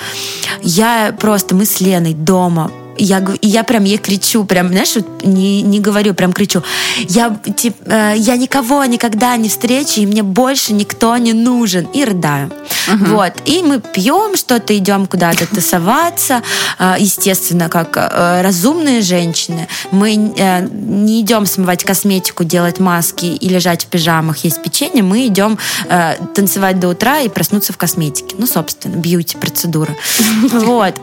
Я просто, мы с Леной дома я, я прям ей кричу, прям, знаешь, не, не говорю, прям кричу. Я, тип, э, я никого никогда не встречу, и мне больше никто не нужен. И рыдаю. Uh-huh. Вот. И мы пьем что-то, идем куда-то тусоваться. Э, естественно, как э, разумные женщины. Мы э, не идем смывать косметику, делать маски и лежать в пижамах, есть печенье. Мы идем э, танцевать до утра и проснуться в косметике. Ну, собственно, бьюти-процедура. Вот.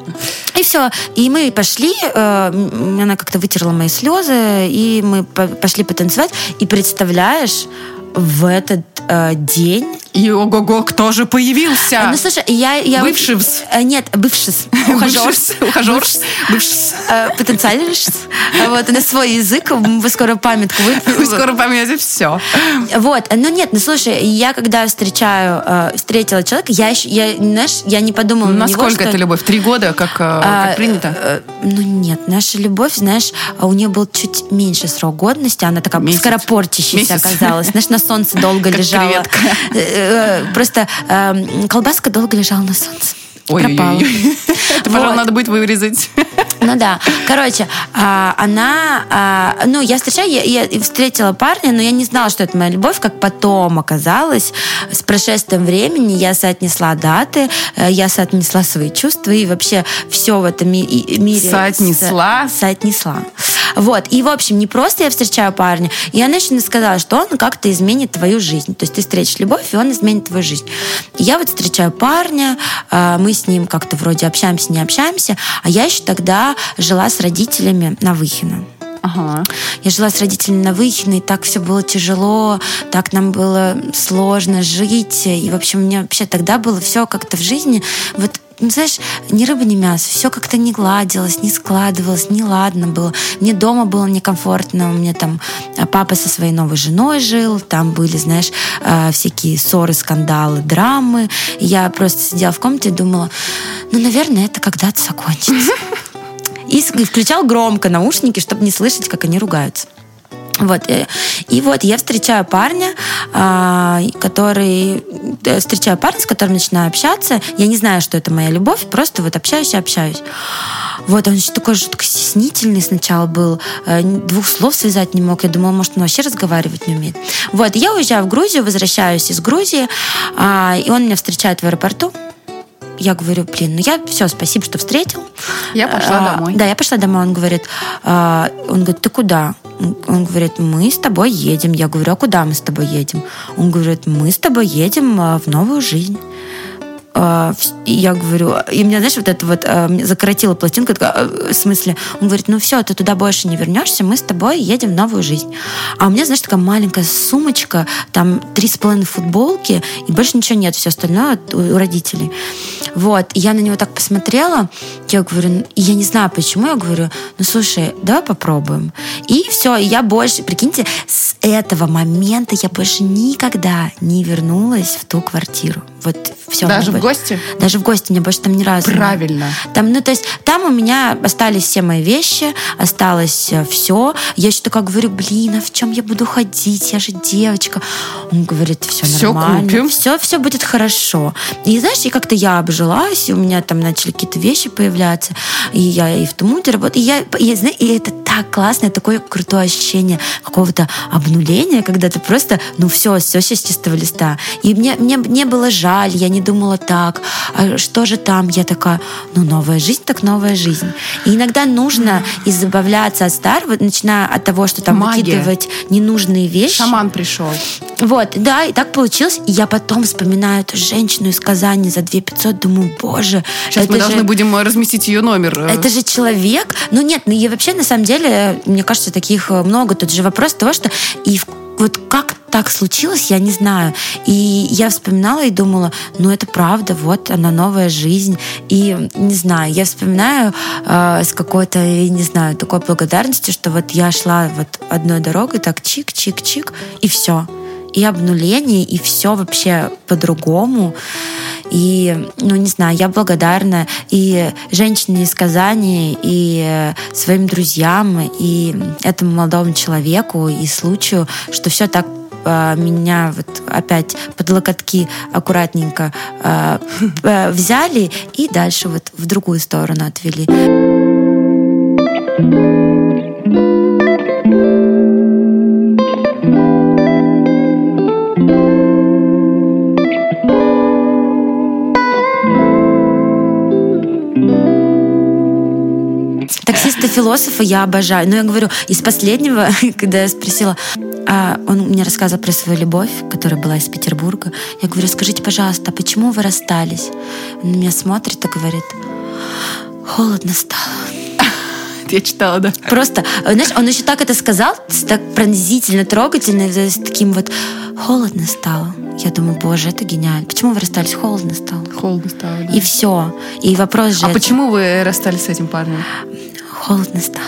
И все. И мы пошли пошли, э, она как-то вытерла мои слезы, и мы пошли потанцевать. И представляешь, в этот э, день. И ого-го, кто же появился? Ну, слушай, я... я бывший? Э, нет, бывший. Ухажер. Ухажер. Бывший. Э, потенциальный. Вот, на свой язык. Вы скоро памятку Вы скоро поймете все. Вот. Ну, нет, ну, слушай, я когда встречаю, э, встретила человека, я еще, я, знаешь, я не подумала Насколько это любовь? Три года, как, как принято? Ну, нет, наша любовь, знаешь, у нее был чуть меньше срок годности, она такая скоропортящаяся оказалась. Знаешь, на солнце долго лежала. Креветка. Э, э, просто эм, колбаска долго лежала на солнце. Ой, пропала. Ой, ой. Это, пожалуй, надо будет вырезать. Ну да. Короче, а, она... А, ну, я встречаю, я, я встретила парня, но я не знала, что это моя любовь, как потом оказалось. С прошествием времени я соотнесла даты, э, я соотнесла свои чувства и вообще все в этом мире... Соотнесла? Соотнесла. Вот. И, в общем, не просто я встречаю парня, и она еще сказала, что он как-то изменит твою жизнь. То есть ты встретишь любовь, и он изменит твою жизнь. И я вот встречаю парня, а, мы с ним как-то вроде общаемся, не общаемся, а я еще тогда жила с родителями на Выхино. Ага. Я жила с родителями на Выхино, и так все было тяжело, так нам было сложно жить. И, в общем, меня вообще тогда было все как-то в жизни вот ну, знаешь, ни рыба, ни мясо. Все как-то не гладилось, не складывалось, не ладно было. Мне дома было некомфортно. У меня там а, папа со своей новой женой жил. Там были, знаешь, а, всякие ссоры, скандалы, драмы. Я просто сидела в комнате и думала, ну, наверное, это когда-то закончится. И включал громко наушники, чтобы не слышать, как они ругаются. Вот. Э, и вот я встречаю парня, а, который... Э, встречаю парня, с которым начинаю общаться. Я не знаю, что это моя любовь, просто вот общаюсь и общаюсь. Вот, он еще такой жутко стеснительный сначала был, э, двух слов связать не мог. Я думала, может, он вообще разговаривать не умеет. Вот, я уезжаю в Грузию, возвращаюсь из Грузии, а, и он меня встречает в аэропорту. Я говорю, блин, ну я все, спасибо, что встретил. Я пошла а, домой. Да, я пошла домой. Он говорит, а, он говорит, ты куда? Он говорит, мы с тобой едем. Я говорю, а куда мы с тобой едем? Он говорит, мы с тобой едем а, в новую жизнь. А, я говорю, и меня, знаешь, вот это вот а, закоротила пластинка, такая, в смысле, он говорит, ну все, ты туда больше не вернешься, мы с тобой едем в новую жизнь. А у меня, знаешь, такая маленькая сумочка, там три с половиной футболки, и больше ничего нет, все остальное у родителей. Вот, и я на него так посмотрела, я говорю, я не знаю почему, я говорю, ну слушай, давай попробуем. И все, и я больше, прикиньте, с этого момента я больше никогда не вернулась в ту квартиру. Вот все. Даже в гости? Даже в гости, мне больше там ни разу. Правильно. Там, ну, то есть, там у меня остались все мои вещи, осталось э, все. Я еще такая говорю, блин, а в чем я буду ходить? Я же девочка. Он говорит, все, все нормально. Купим. Все, все будет хорошо. И знаешь, и как-то я обжилась, и у меня там начали какие-то вещи появляться, и я и в Тумуте работаю. И, я, и, и это так классно, такое крутое ощущение какого-то обнуления, когда ты просто, ну все, все с чистого листа. И мне, мне не было жаль, я не думала так, а что же там? Я такая, ну новая жизнь, так новая жизнь. И иногда нужно избавляться от старого, начиная от того, что там Магия. выкидывать ненужные вещи. Шаман пришел. Вот, да, и так получилось. И я потом вспоминаю эту женщину из Казани за 2 500, думаю, боже. Сейчас мы же... должны будем разместить ее номер. Это же человек. Ну нет, ну и вообще, на самом деле, деле, мне кажется, таких э, много. Тут же вопрос того, что и вот как так случилось, я не знаю. И я вспоминала и думала, ну это правда, вот она новая жизнь. И не знаю, я вспоминаю э, с какой-то, не знаю, такой благодарностью, что вот я шла вот одной дорогой, так чик-чик-чик, и все и обнуление, и все вообще по-другому. И, ну, не знаю, я благодарна и женщине из Казани, и своим друзьям, и этому молодому человеку, и случаю, что все так а, меня вот опять под локотки аккуратненько э, взяли и дальше вот в другую сторону отвели. Таксиста-философа я обожаю. Но я говорю, из последнего, когда я спросила, а он мне рассказывал про свою любовь, которая была из Петербурга. Я говорю, скажите, пожалуйста, а почему вы расстались? Он меня смотрит и говорит, холодно стало. Я читала, да. Просто, знаешь, он еще так это сказал, так пронзительно, трогательно, с таким вот холодно стало. Я думаю, боже, это гениально. Почему вы расстались? Холодно стало. Холодно стало, да. И все. И вопрос же... А это... почему вы расстались с этим парнем? Холодно стало.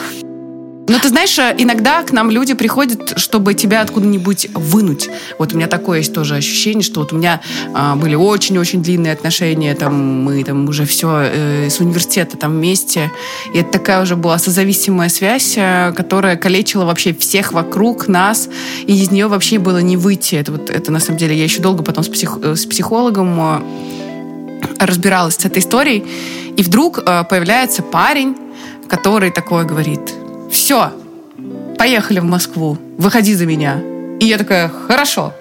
Но ты знаешь, э, иногда к нам люди приходят, чтобы тебя откуда-нибудь вынуть. Вот у меня такое есть тоже ощущение, что вот у меня а, были очень-очень длинные отношения, там мы там уже все э, с университета там вместе, и это такая уже была созависимая связь, э, которая калечила вообще всех вокруг нас, и из нее вообще было не выйти. Это вот это на самом деле я еще долго потом с, псих, э, с психологом разбиралась с этой историей, и вдруг появляется парень, который такой говорит, все, поехали в Москву, выходи за меня. И я такая, хорошо.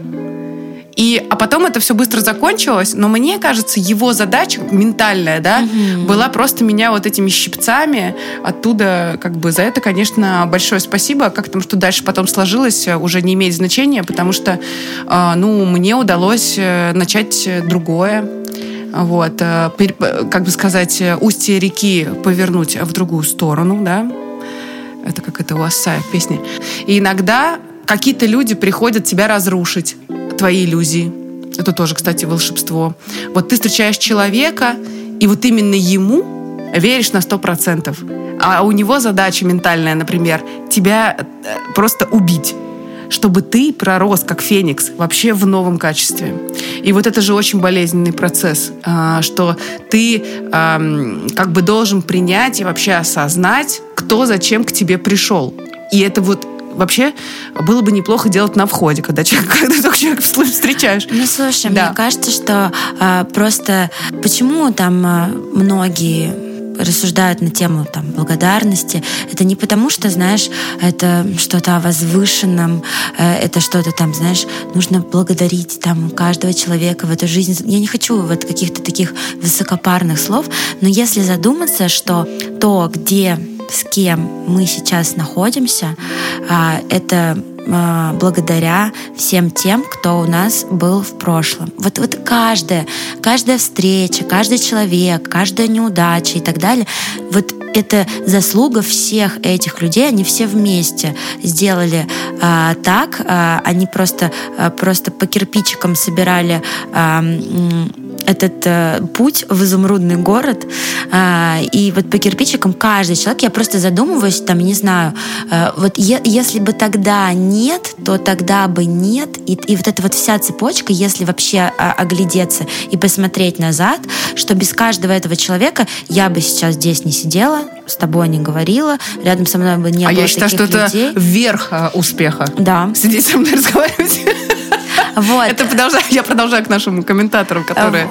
И, а потом это все быстро закончилось, но мне кажется, его задача ментальная, да, угу. была просто меня вот этими щипцами оттуда, как бы, за это, конечно, большое спасибо. Как там, что дальше потом сложилось, уже не имеет значения, потому что, э, ну, мне удалось э, начать другое, вот, э, как бы сказать, устье реки повернуть в другую сторону, да, это как это у Ассая в песне. И иногда какие-то люди приходят тебя разрушить, твои иллюзии. Это тоже, кстати, волшебство. Вот ты встречаешь человека, и вот именно ему веришь на сто процентов. А у него задача ментальная, например, тебя э, просто убить чтобы ты пророс как феникс вообще в новом качестве. И вот это же очень болезненный процесс, а, что ты как бы должен принять и вообще осознать, кто зачем к тебе пришел. И это вот вообще было бы неплохо делать на входе, когда, человек, когда только человека встречаешь. Ну, слушай, да. мне кажется, что а, просто почему там а, многие рассуждают на тему там, благодарности, это не потому, что, знаешь, это что-то о возвышенном, э, это что-то там, знаешь, нужно благодарить там каждого человека в эту жизнь. Я не хочу вот каких-то таких высокопарных слов, но если задуматься, что то, где с кем мы сейчас находимся, а, это благодаря всем тем, кто у нас был в прошлом. Вот, вот каждая, каждая встреча, каждый человек, каждая неудача и так далее, вот это заслуга всех этих людей, они все вместе сделали а, так, а, они просто, а, просто по кирпичикам собирали а, этот а, путь в изумрудный город, а, и вот по кирпичикам каждый человек, я просто задумываюсь, там, не знаю, а, вот е- если бы тогда нет, то тогда бы нет, и, и вот эта вот вся цепочка, если вообще а, оглядеться и посмотреть назад, что без каждого этого человека я бы сейчас здесь не сидела, с тобой не говорила, рядом со мной бы не а было А я считаю, что людей. это верх а, успеха. Да. Сидеть со мной разговаривать. Вот. Это продолжаю, я продолжаю к нашим комментаторам, которые...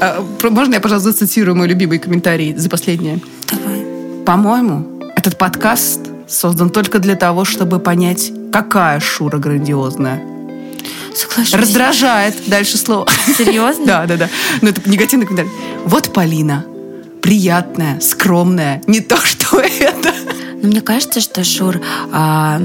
А, можно я, пожалуйста, зацитирую мой любимый комментарий за последнее? Давай. По-моему, этот подкаст создан только для того, чтобы понять, какая Шура грандиозная. Соглашусь. Раздражает. Дальше слово. Серьезно? Да, да, да. Но это негативный комментарий. Вот Полина приятная, скромная, не то, что это. Но мне кажется, что, Шур, а,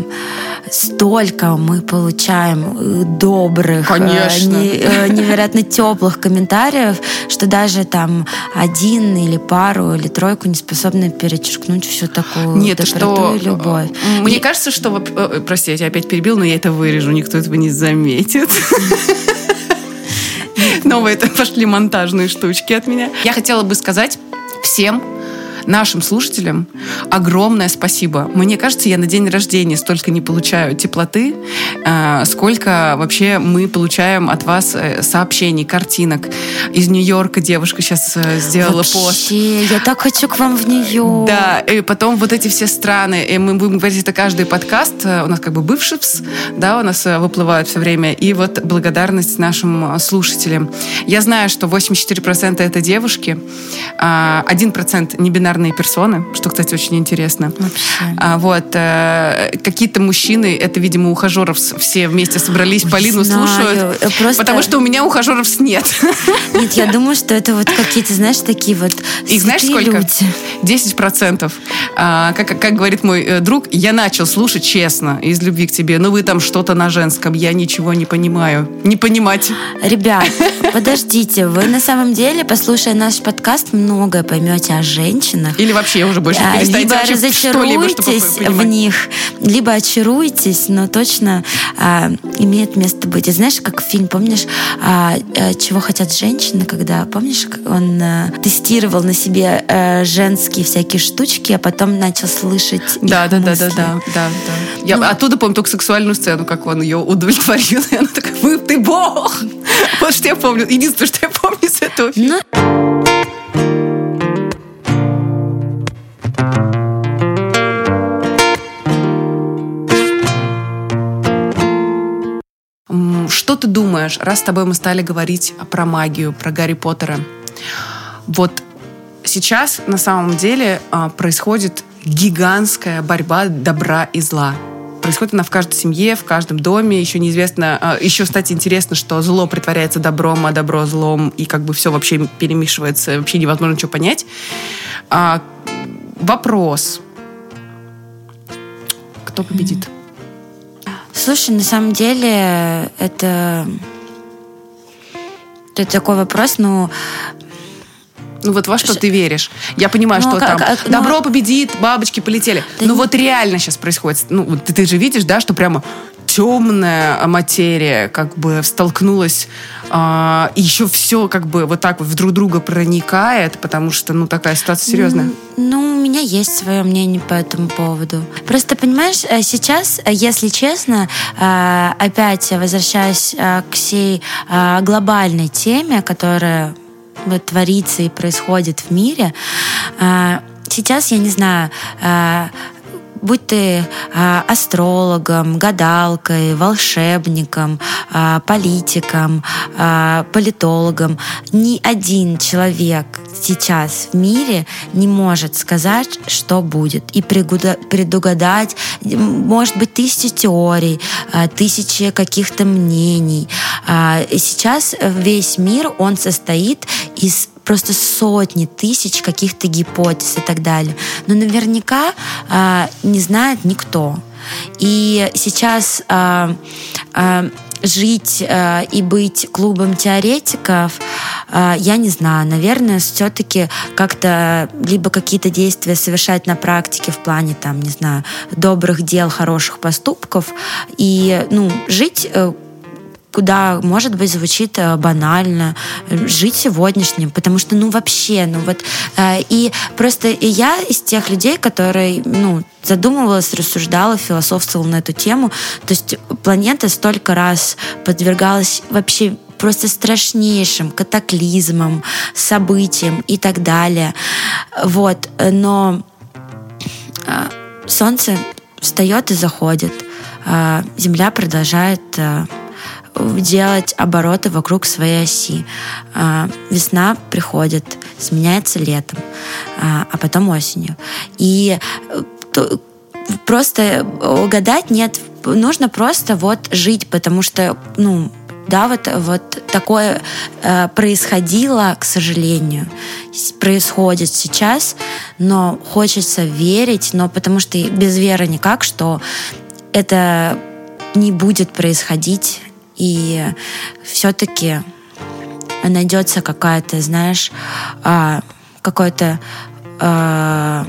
столько мы получаем э, добрых, э, Конечно. Не, э, невероятно теплых комментариев, что даже там один или пару или тройку не способны перечеркнуть всю такую Нет, доброту что, и любовь. Мне и... кажется, что... Прости, я тебя опять перебил, но я это вырежу, никто этого не заметит. Новые это пошли монтажные штучки от меня. Я хотела бы сказать всем, нашим слушателям огромное спасибо. Мне кажется, я на день рождения столько не получаю теплоты, э, сколько вообще мы получаем от вас э, сообщений, картинок. Из Нью-Йорка девушка сейчас э, сделала Вообще, пост. я так хочу к вам в Нью-Йорк. Да, и потом вот эти все страны, и мы будем говорить это каждый подкаст, у нас как бы бывшивс, да, у нас выплывают все время, и вот благодарность нашим слушателям. Я знаю, что 84% это девушки, 1% а, небинарные персоны, что, кстати, очень интересно. Вообще. А, вот. Э, какие-то мужчины, это, видимо, ухажеров все вместе собрались, Ой, Полину знаю. слушают. Просто... Потому что у меня ухажеров нет. Нет, я думаю, что это вот какие-то, знаешь, такие вот И знаешь сколько? Люди. 10%. А, как, как говорит мой э, друг, я начал слушать честно, из любви к тебе, но вы там что-то на женском, я ничего не понимаю. Не понимать. Ребят, подождите, вы на самом деле, послушая наш подкаст, многое поймете о женщинах. Или вообще уже больше а, перестанете Либо разочаруетесь в них, либо очаруетесь, но точно а, имеет место быть. И знаешь, как фильм, помнишь, а, а, «Чего хотят женщины», когда, помнишь, он а, тестировал на себе а, женские всякие штучки, а потом начал слышать да, да, да, да, да, да, да, да. Я ну, оттуда помню только сексуальную сцену, как он ее удовлетворил. И она такая, ты бог! Вот что я помню. Единственное, что я помню из этого фильма. Ну... ты думаешь, раз с тобой мы стали говорить про магию, про Гарри Поттера? Вот сейчас на самом деле а, происходит гигантская борьба добра и зла. Происходит она в каждой семье, в каждом доме. Еще неизвестно... А, еще, кстати, интересно, что зло притворяется добром, а добро злом, и как бы все вообще перемешивается, вообще невозможно ничего понять. А, вопрос. Кто победит? Слушай, на самом деле это... Это такой вопрос, ну, ну вот во что Ш... ты веришь? Я понимаю, ну, что как, там как, добро ну... победит, бабочки полетели. Да Но не... вот реально сейчас происходит. Ну, ты, ты же видишь, да, что прямо темная материя как бы столкнулась, а, и еще все как бы вот так вот в друг друга проникает, потому что, ну, такая ситуация серьезная. Ну, у меня есть свое мнение по этому поводу. Просто, понимаешь, э, сейчас, э, если честно, э, опять возвращаясь к всей глобальной теме, которая вот творится и происходит в мире, сейчас, я не знаю, будь ты э, астрологом, гадалкой, волшебником, э, политиком, э, политологом, ни один человек сейчас в мире не может сказать, что будет, и предугадать, может быть, тысячи теорий, тысячи каких-то мнений. Сейчас весь мир, он состоит из просто сотни тысяч каких-то гипотез и так далее. Но наверняка э, не знает никто. И сейчас э, э, жить э, и быть клубом теоретиков, э, я не знаю, наверное, все-таки как-то либо какие-то действия совершать на практике в плане, там, не знаю, добрых дел, хороших поступков, и, ну, жить э, куда, может быть, звучит э, банально, жить сегодняшним, потому что, ну, вообще, ну, вот, э, и просто я из тех людей, которые, ну, задумывалась, рассуждала, философствовала на эту тему, то есть планета столько раз подвергалась вообще просто страшнейшим катаклизмам, событиям и так далее. Вот, но э, Солнце встает и заходит, Земля продолжает делать обороты вокруг своей оси. А, весна приходит, сменяется летом, а, а потом осенью. И э, просто угадать нет, нужно просто вот жить, потому что, ну, да, вот, вот такое э, происходило, к сожалению, происходит сейчас, но хочется верить, но потому что без веры никак, что это не будет происходить и все-таки найдется какая-то, знаешь, а, какой-то а,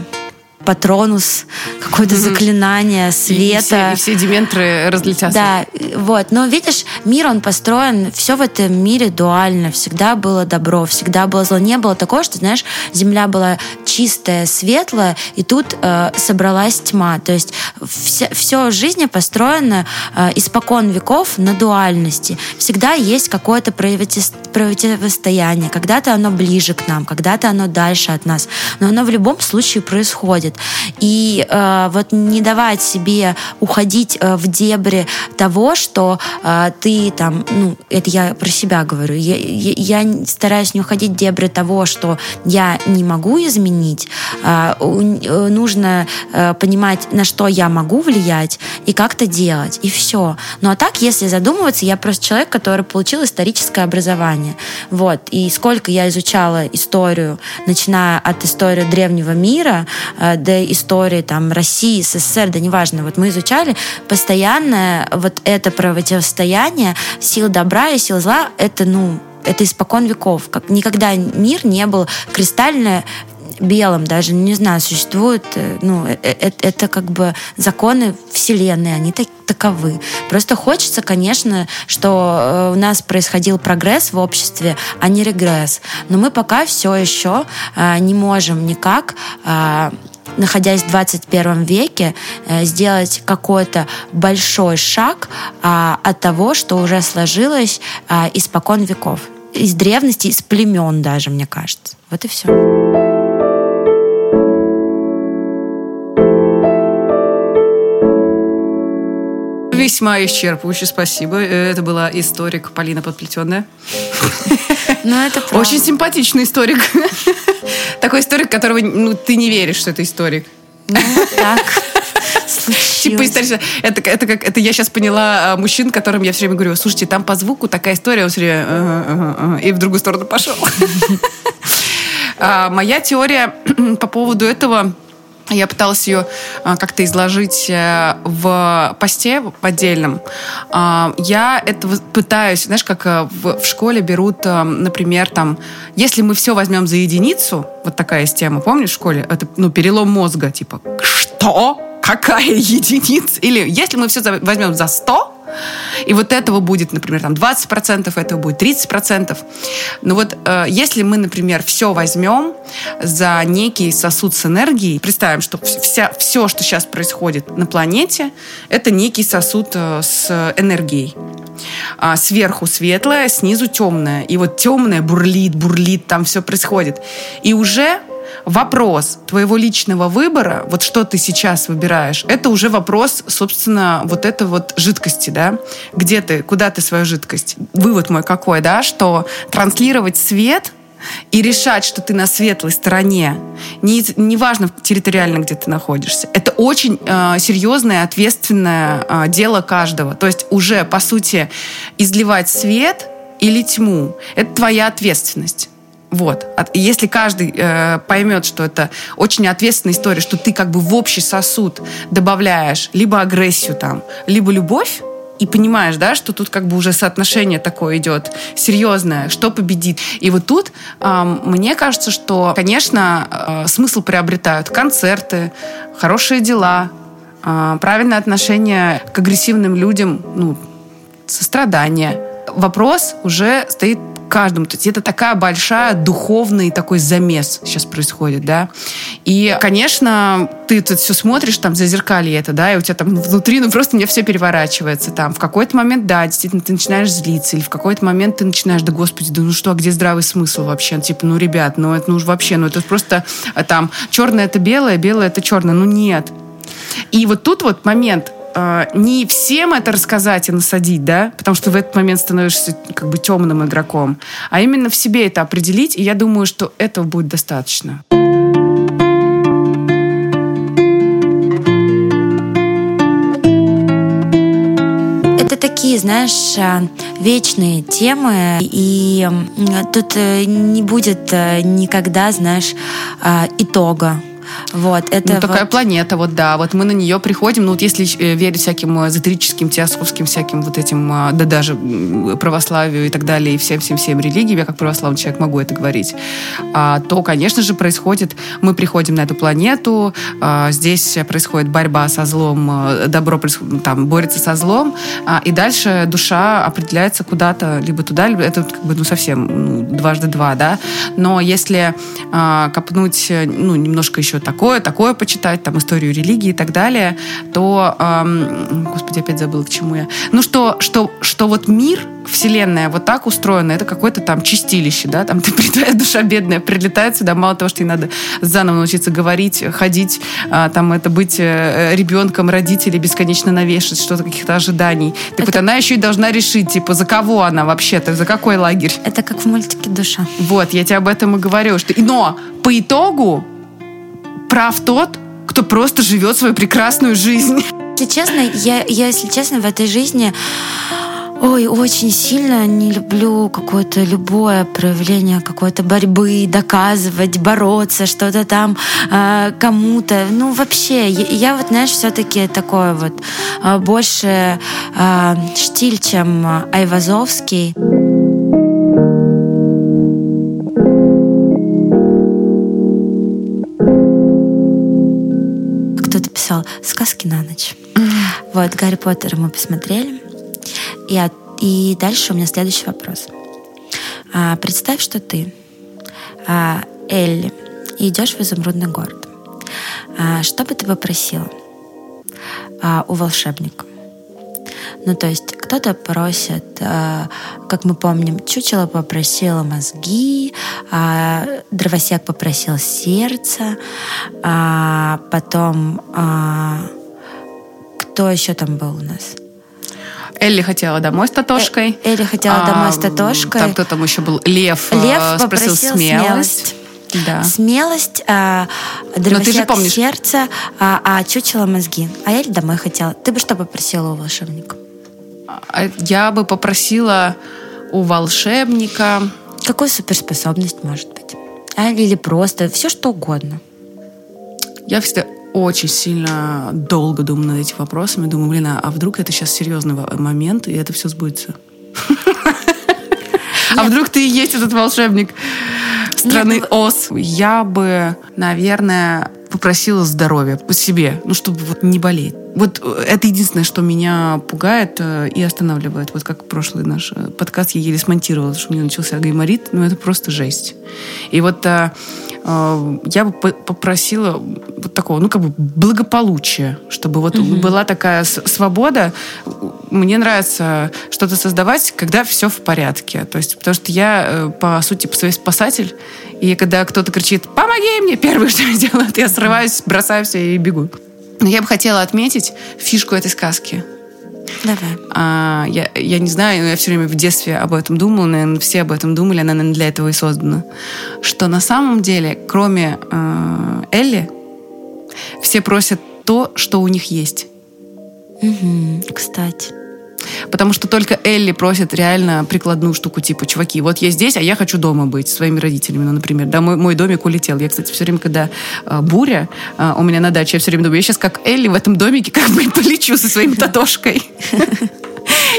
патронус, какое-то заклинание света. И все, и все дементры разлетятся. Да, вот. Но видишь, мир, он построен, все в этом мире дуально. Всегда было добро, всегда было зло. Не было такого, что, знаешь, земля была чистая, светлая, и тут э, собралась тьма. То есть вся, все в жизни построено э, испокон веков на дуальности. Всегда есть какое-то противостояние. Когда-то оно ближе к нам, когда-то оно дальше от нас. Но оно в любом случае происходит. И э, вот не давать себе уходить э, в дебри того, что э, ты там, ну, это я про себя говорю, я, я, я стараюсь не уходить в дебри того, что я не могу изменить. Э, э, нужно э, понимать, на что я могу влиять и как-то делать, и все. Ну а так, если задумываться, я просто человек, который получил историческое образование. Вот. И сколько я изучала историю, начиная от истории древнего мира э, до истории там, России, СССР, да неважно, вот мы изучали постоянное вот это противостояние сил добра и сил зла, это, ну, это испокон веков. Как никогда мир не был кристально белым даже, не знаю, существует, э, ну, это, э, это как бы законы Вселенной, они так, таковы. Просто хочется, конечно, что у нас происходил прогресс в обществе, а не регресс. Но мы пока все еще не можем никак находясь в 21 веке, э, сделать какой-то большой шаг а, от того, что уже сложилось а, испокон веков. Из древности, из племен даже, мне кажется. Вот и все. Весьма исчерпывающе, спасибо. Э, это была историк Полина Подплетенная. Ну, это правда. Очень симпатичный историк. Такой историк, которого ну, ты не веришь, что это историк. Ну, так. Типа история. Это, это как это я сейчас поняла а, мужчин, которым я все время говорю: слушайте, там по звуку такая история, он все время ага, ага, ага, и в другую сторону пошел. А, моя теория по поводу этого я пыталась ее а, как-то изложить э, в посте в отдельном. А, я это пытаюсь, знаешь, как э, в, школе берут, э, например, там, если мы все возьмем за единицу, вот такая есть тема, помнишь, в школе? Это, ну, перелом мозга, типа, что? Какая единица? Или если мы все возьмем за 100, и вот этого будет, например, там 20%, этого будет 30%. Но вот э, если мы, например, все возьмем за некий сосуд с энергией, представим, что вся, все, что сейчас происходит на планете, это некий сосуд э, с энергией. А сверху светлое, снизу темное. И вот темное бурлит, бурлит, там все происходит. И уже вопрос твоего личного выбора, вот что ты сейчас выбираешь, это уже вопрос, собственно, вот этой вот жидкости, да, где ты, куда ты свою жидкость. Вывод мой какой, да, что транслировать свет и решать, что ты на светлой стороне, не, не важно территориально, где ты находишься. Это очень э, серьезное, ответственное э, дело каждого. То есть уже, по сути, изливать свет или тьму – это твоя ответственность. Вот. Если каждый э, поймет, что это очень ответственная история, что ты как бы в общий сосуд добавляешь либо агрессию там, либо любовь, и понимаешь, да, что тут как бы уже соотношение такое идет серьезное, что победит. И вот тут э, мне кажется, что, конечно, э, смысл приобретают концерты, хорошие дела, э, правильное отношение к агрессивным людям, ну, сострадание. Вопрос уже стоит каждому. То есть это такая большая духовный такой замес сейчас происходит, да. И, конечно, ты тут все смотришь, там, за зеркалье это, да, и у тебя там внутри, ну, просто у меня все переворачивается. Там, в какой-то момент, да, действительно, ты начинаешь злиться, или в какой-то момент ты начинаешь, да, господи, да ну что, а где здравый смысл вообще? Типа, ну, ребят, ну, это, ну, вообще, ну, это просто а, там, черное это белое, белое это черное. Ну, нет. И вот тут вот момент, э, не всем это рассказать и насадить, да, потому что в этот момент становишься как бы темным игроком, а именно в себе это определить, и я думаю, что этого будет достаточно. Это такие, знаешь, э, вечные темы, и тут э, не будет э, никогда, знаешь, итога Вот, это ну, такая вот... планета, вот да. Вот мы на нее приходим, ну вот если э, верить всяким эзотерическим, теософским всяким вот этим, а, да даже православию и так далее, и всем-всем-всем религиям, я как православный человек могу это говорить, а, то, конечно же, происходит, мы приходим на эту планету, а, здесь происходит борьба со злом, добро там борется со злом, а, и дальше душа определяется куда-то, либо туда, либо это как бы ну совсем ну, дважды два, да. Но если копнуть, ну немножко еще такое, такое почитать, там историю религии и так далее, то, а, господи, опять забыла, к чему я. Ну что, что, что вот мир вселенная вот так устроена, это какое-то там чистилище, да, там ты, твоя душа бедная прилетает сюда, мало того, что ей надо заново научиться говорить, ходить, а, там это быть э, ребенком, родителей бесконечно навешать что-то, каких-то ожиданий. Так это... вот она еще и должна решить, типа, за кого она вообще-то, за какой лагерь. Это как в мультике «Душа». Вот, я тебе об этом и говорю, что... Но по итогу прав тот, кто просто живет свою прекрасную жизнь. Если честно, я, я если честно, в этой жизни Ой, очень сильно не люблю какое-то любое проявление какой-то борьбы, доказывать, бороться, что-то там э, кому-то. Ну, вообще, я, я вот, знаешь, все-таки такое вот э, больше э, штиль, чем Айвазовский. Кто-то писал сказки на ночь. Вот, Гарри Поттера мы посмотрели. И, от, и дальше у меня следующий вопрос. А, представь, что ты а, Элли идешь в изумрудный город. А, что бы ты попросила а, у волшебника? Ну, то есть кто-то просит, а, как мы помним, чучело попросило мозги, а, дровосек попросил сердце, а, потом а, кто еще там был у нас? Элли хотела домой с Татошкой. Э, Элли хотела а, домой с Татошкой. Там кто там еще был? Лев, э, Лев спросил смелость. смелость. Да. Смелость, а, дровосек сердце, а, а чучело мозги. А Элли домой хотела. Ты бы что попросила у волшебника? А, я бы попросила у волшебника... Какую суперспособность может быть? А, или просто все что угодно. Я всегда очень сильно долго думаю над этими вопросами. Думаю, блин, а, а вдруг это сейчас серьезный момент, и это все сбудется? А вдруг ты и есть этот волшебник страны ну, ОС? Я бы, наверное, попросила здоровья по себе, ну, чтобы вот не болеть. Вот э, это единственное, что меня пугает э, и останавливает. Вот как прошлый наш э, подкаст я еле смонтировала, что у меня начался гайморит, ну, это просто жесть. И вот Э, я бы попросила вот такого, ну, как бы благополучия, чтобы вот угу. была такая свобода. Мне нравится что-то создавать, когда все в порядке. То есть, потому что я, по сути, по своей спасатель, и когда кто-то кричит «помоги мне!», первое, что я делаю, я срываюсь, бросаю все и бегу. Но я бы хотела отметить фишку этой сказки – Давай. А, я, я не знаю, я все время в детстве об этом думала, наверное, все об этом думали, она, наверное, для этого и создана. Что на самом деле, кроме э, Элли, все просят то, что у них есть. Угу, кстати. Потому что только Элли просит реально прикладную штуку, типа, чуваки, вот я здесь, а я хочу дома быть, своими родителями, ну, например. Да, мой, мой домик улетел. Я, кстати, все время, когда э, буря э, у меня на даче, я все время думаю, я сейчас как Элли в этом домике как бы полечу со своей татошкой.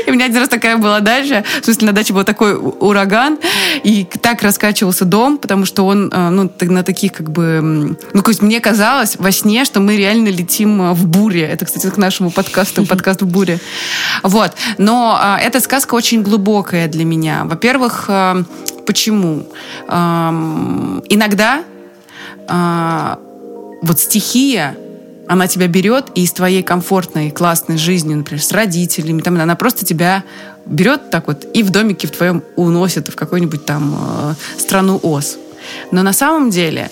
И у меня один раз такая была дача, в смысле, на даче был такой ураган, и так раскачивался дом, потому что он, э, ну, на таких как бы... Ну, то есть мне казалось во сне, что мы реально летим э, в буре. Это, кстати, к нашему подкасту, подкаст в буре. Вот. Но а, эта сказка очень глубокая для меня. Во-первых, почему? А, иногда вот стихия она тебя берет и из твоей комфортной, классной жизни, например, с родителями, там, она просто тебя берет так вот и в домике в твоем уносит в какую-нибудь там э, страну ОС. Но на самом деле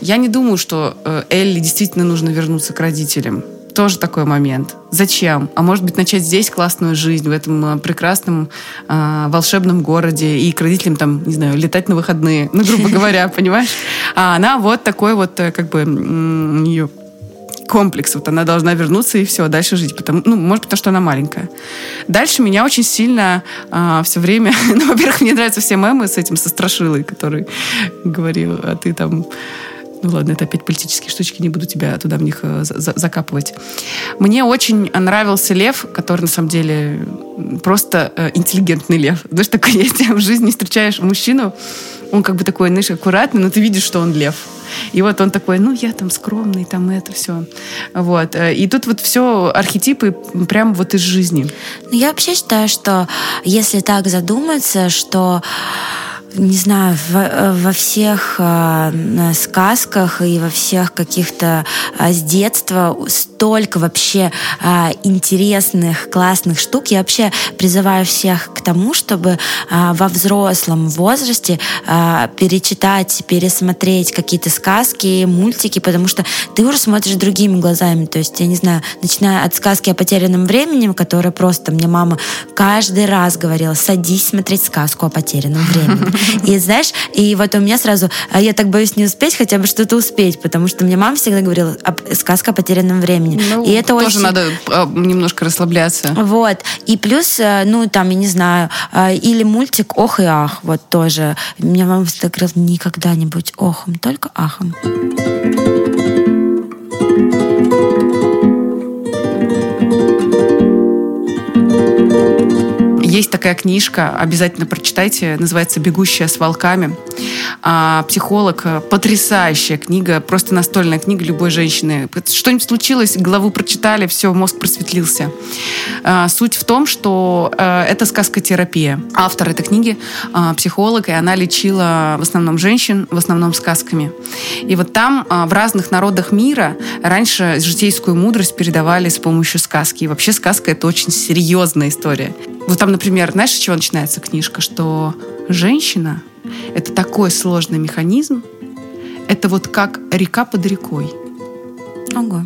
я не думаю, что э, Элли действительно нужно вернуться к родителям. Тоже такой момент. Зачем? А может быть, начать здесь классную жизнь, в этом э, прекрасном э, волшебном городе, и к родителям там, не знаю, летать на выходные, ну, грубо говоря, понимаешь? А она вот такой вот, э, как бы, у нее комплекс. Вот она должна вернуться и все, дальше жить. Потому, ну, может, потому что она маленькая. Дальше меня очень сильно а, все время... Ну, во-первых, мне нравятся все мемы с этим, со Страшилой, который говорил, а ты там Ну ладно, это опять политические штучки, не буду тебя туда в них э, закапывать. Мне очень нравился лев, который на самом деле просто э, интеллигентный лев. Знаешь, такой, если в жизни встречаешь мужчину, он как бы такой, знаешь, аккуратный, но ты видишь, что он лев. И вот он такой, ну, я там скромный, там это все. Вот. Э, и тут вот все архетипы прям вот из жизни. Ну, я вообще считаю, что если так задуматься, что не знаю, во, во всех э, сказках и во всех каких-то э, с детства столько вообще э, интересных, классных штук. Я вообще призываю всех к тому, чтобы э, во взрослом возрасте э, перечитать, пересмотреть какие-то сказки, мультики, потому что ты уже смотришь другими глазами. То есть, я не знаю, начиная от сказки о потерянном времени, которая просто мне мама каждый раз говорила, садись смотреть сказку о потерянном времени. И знаешь, и вот у меня сразу, а я так боюсь не успеть хотя бы что-то успеть, потому что мне мама всегда говорила, сказка о потерянном времени. Ну, и это тоже очень... надо а, немножко расслабляться. Вот. И плюс, э, ну, там, я не знаю, э, или мультик «Ох и ах», вот тоже. Меня мама всегда говорила, никогда не будь охом, только ахом. Есть такая книжка, обязательно прочитайте, называется «Бегущая с волками». А, психолог, э, потрясающая книга, просто настольная книга любой женщины. Что-нибудь случилось, главу прочитали, все, мозг просветлился. А, суть в том, что а, это сказкотерапия. Автор этой книги а, психолог, и она лечила в основном женщин, в основном сказками. И вот там а, в разных народах мира раньше житейскую мудрость передавали с помощью сказки. И вообще сказка — это очень серьезная история. Вот там, например, знаешь, с чего начинается книжка? Что женщина — это такой сложный механизм, это вот как река под рекой. Ого.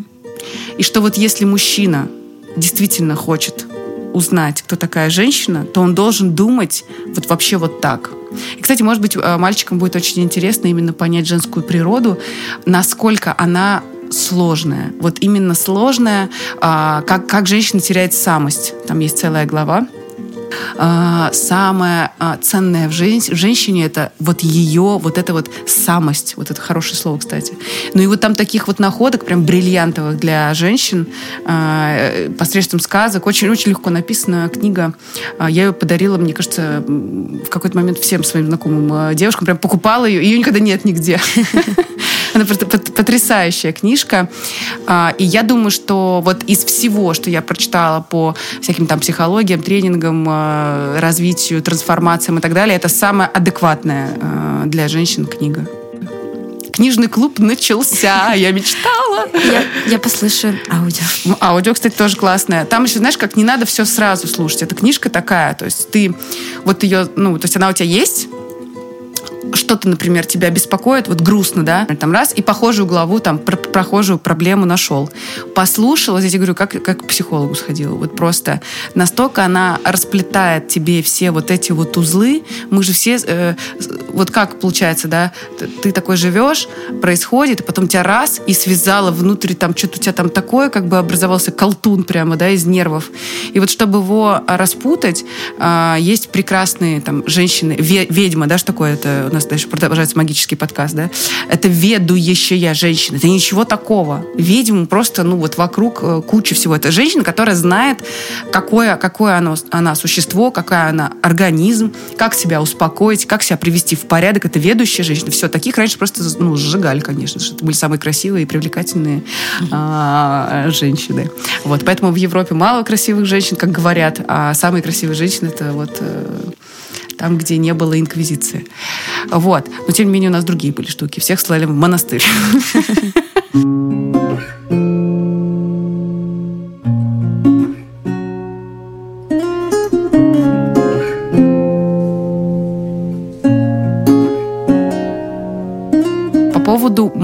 И что вот если мужчина действительно хочет узнать, кто такая женщина, то он должен думать вот вообще вот так. И, кстати, может быть, э, мальчикам будет очень интересно именно понять женскую природу, насколько она сложная. Вот именно сложная, а, как, как женщина теряет самость. Там есть целая глава самое а, ценное в, жен- в женщине это вот ее, вот эта вот самость. Вот это хорошее слово, кстати. Ну и вот там таких вот находок, прям бриллиантовых для женщин, а, посредством сказок. Очень-очень легко написана книга. Я ее подарила, мне кажется, в какой-то момент всем своим знакомым девушкам. Прям покупала ее. Ее никогда нет нигде. Она просто потрясающая книжка. А, и я думаю, что вот из всего, что я прочитала по всяким там психологиям, тренингам, а, развитию, трансформациям и так далее, это самая адекватная а, для женщин книга. Книжный клуб начался, я мечтала. Я, я послушаю аудио. Аудио, кстати, тоже классное. Там еще, знаешь, как не надо все сразу слушать. Эта книжка такая, то есть ты вот ее, ну, то есть она у тебя есть, что-то, например, тебя беспокоит, вот грустно, да, там раз, и похожую главу, там, про прохожую проблему нашел. Послушал, я говорю, как, как к психологу сходил. Вот просто настолько она расплетает тебе все вот эти вот узлы. Мы же все, э, вот как получается, да, ты, такой живешь, происходит, и потом тебя раз и связала внутри, там, что-то у тебя там такое, как бы образовался колтун прямо, да, из нервов. И вот чтобы его распутать, э, есть прекрасные там женщины, ведьма, да, что такое это у нас дальше продолжается магический подкаст, да, это ведущая женщина. Это ничего такого. Ведьм просто, ну, вот вокруг э, куча всего. Это женщина, которая знает, какое, какое оно, она существо, какая она организм, как себя успокоить, как себя привести в порядок. Это ведущая женщина. Все, таких раньше просто, ну, сжигали, конечно, что это были самые красивые и привлекательные а, женщины. Вот, поэтому в Европе мало красивых женщин, как говорят, а самые красивые женщины это вот э, там, где не было инквизиции. Вот. Но, тем не менее, у нас другие были штуки. Всех слали в монастырь.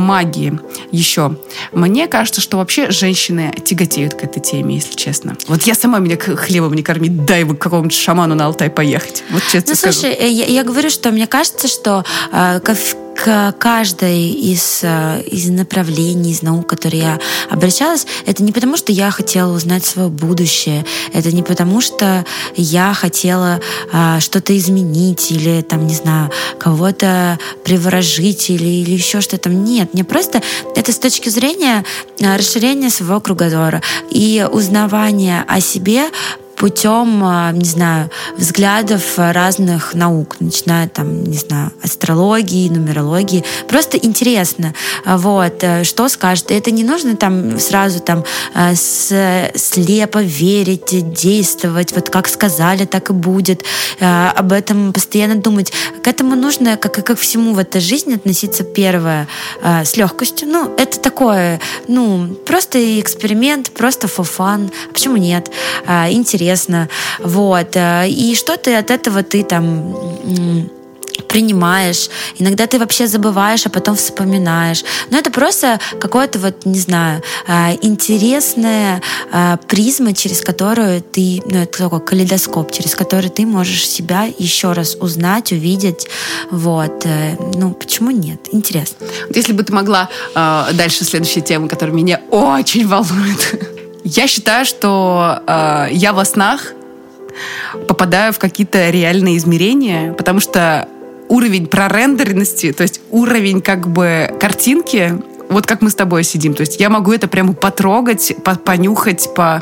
магии еще. Мне кажется, что вообще женщины тяготеют к этой теме, если честно. Вот я сама меня хлебом не кормить, дай бы к какому-нибудь шаману на Алтай поехать. Вот честно ну, скажу. слушай, э, я, я говорю, что мне кажется, что э, к каждой из, э, из направлений, из наук, которые я обращалась, это не потому, что я хотела узнать свое будущее, это не потому, что я хотела а, что-то изменить или, там, не знаю, кого-то приворожить или, или еще что-то. Нет, мне просто это с точки зрения а, расширения своего кругозора и узнавания о себе путем, а, не знаю, взглядов разных наук, начиная там, не знаю, астрологии, нумерологии. Просто интересно, вот, э, что скажет. Это не нужно там сразу там слепо верить, действовать, вот как сказали, так и будет. Об этом постоянно думать. К этому нужно, как и ко всему в этой жизни, относиться первое с легкостью. Ну, это такое, ну, просто эксперимент, просто for fun. Почему нет? Интересно интересно. Вот. Э, и что ты от этого ты там принимаешь. Иногда ты вообще забываешь, а потом вспоминаешь. Но это просто какое-то вот, не знаю, э, интересная э, призма, через которую ты, ну это такой калейдоскоп, через который ты можешь себя еще раз узнать, увидеть. Вот. Ну, почему нет? Интересно. Если бы ты могла дальше следующая тема, которая меня очень волнует. Я считаю, что э, я во снах попадаю в какие-то реальные измерения, потому что уровень прорендеренности, то есть уровень как бы картинки, вот как мы с тобой сидим. То есть я могу это прямо потрогать, понюхать, по...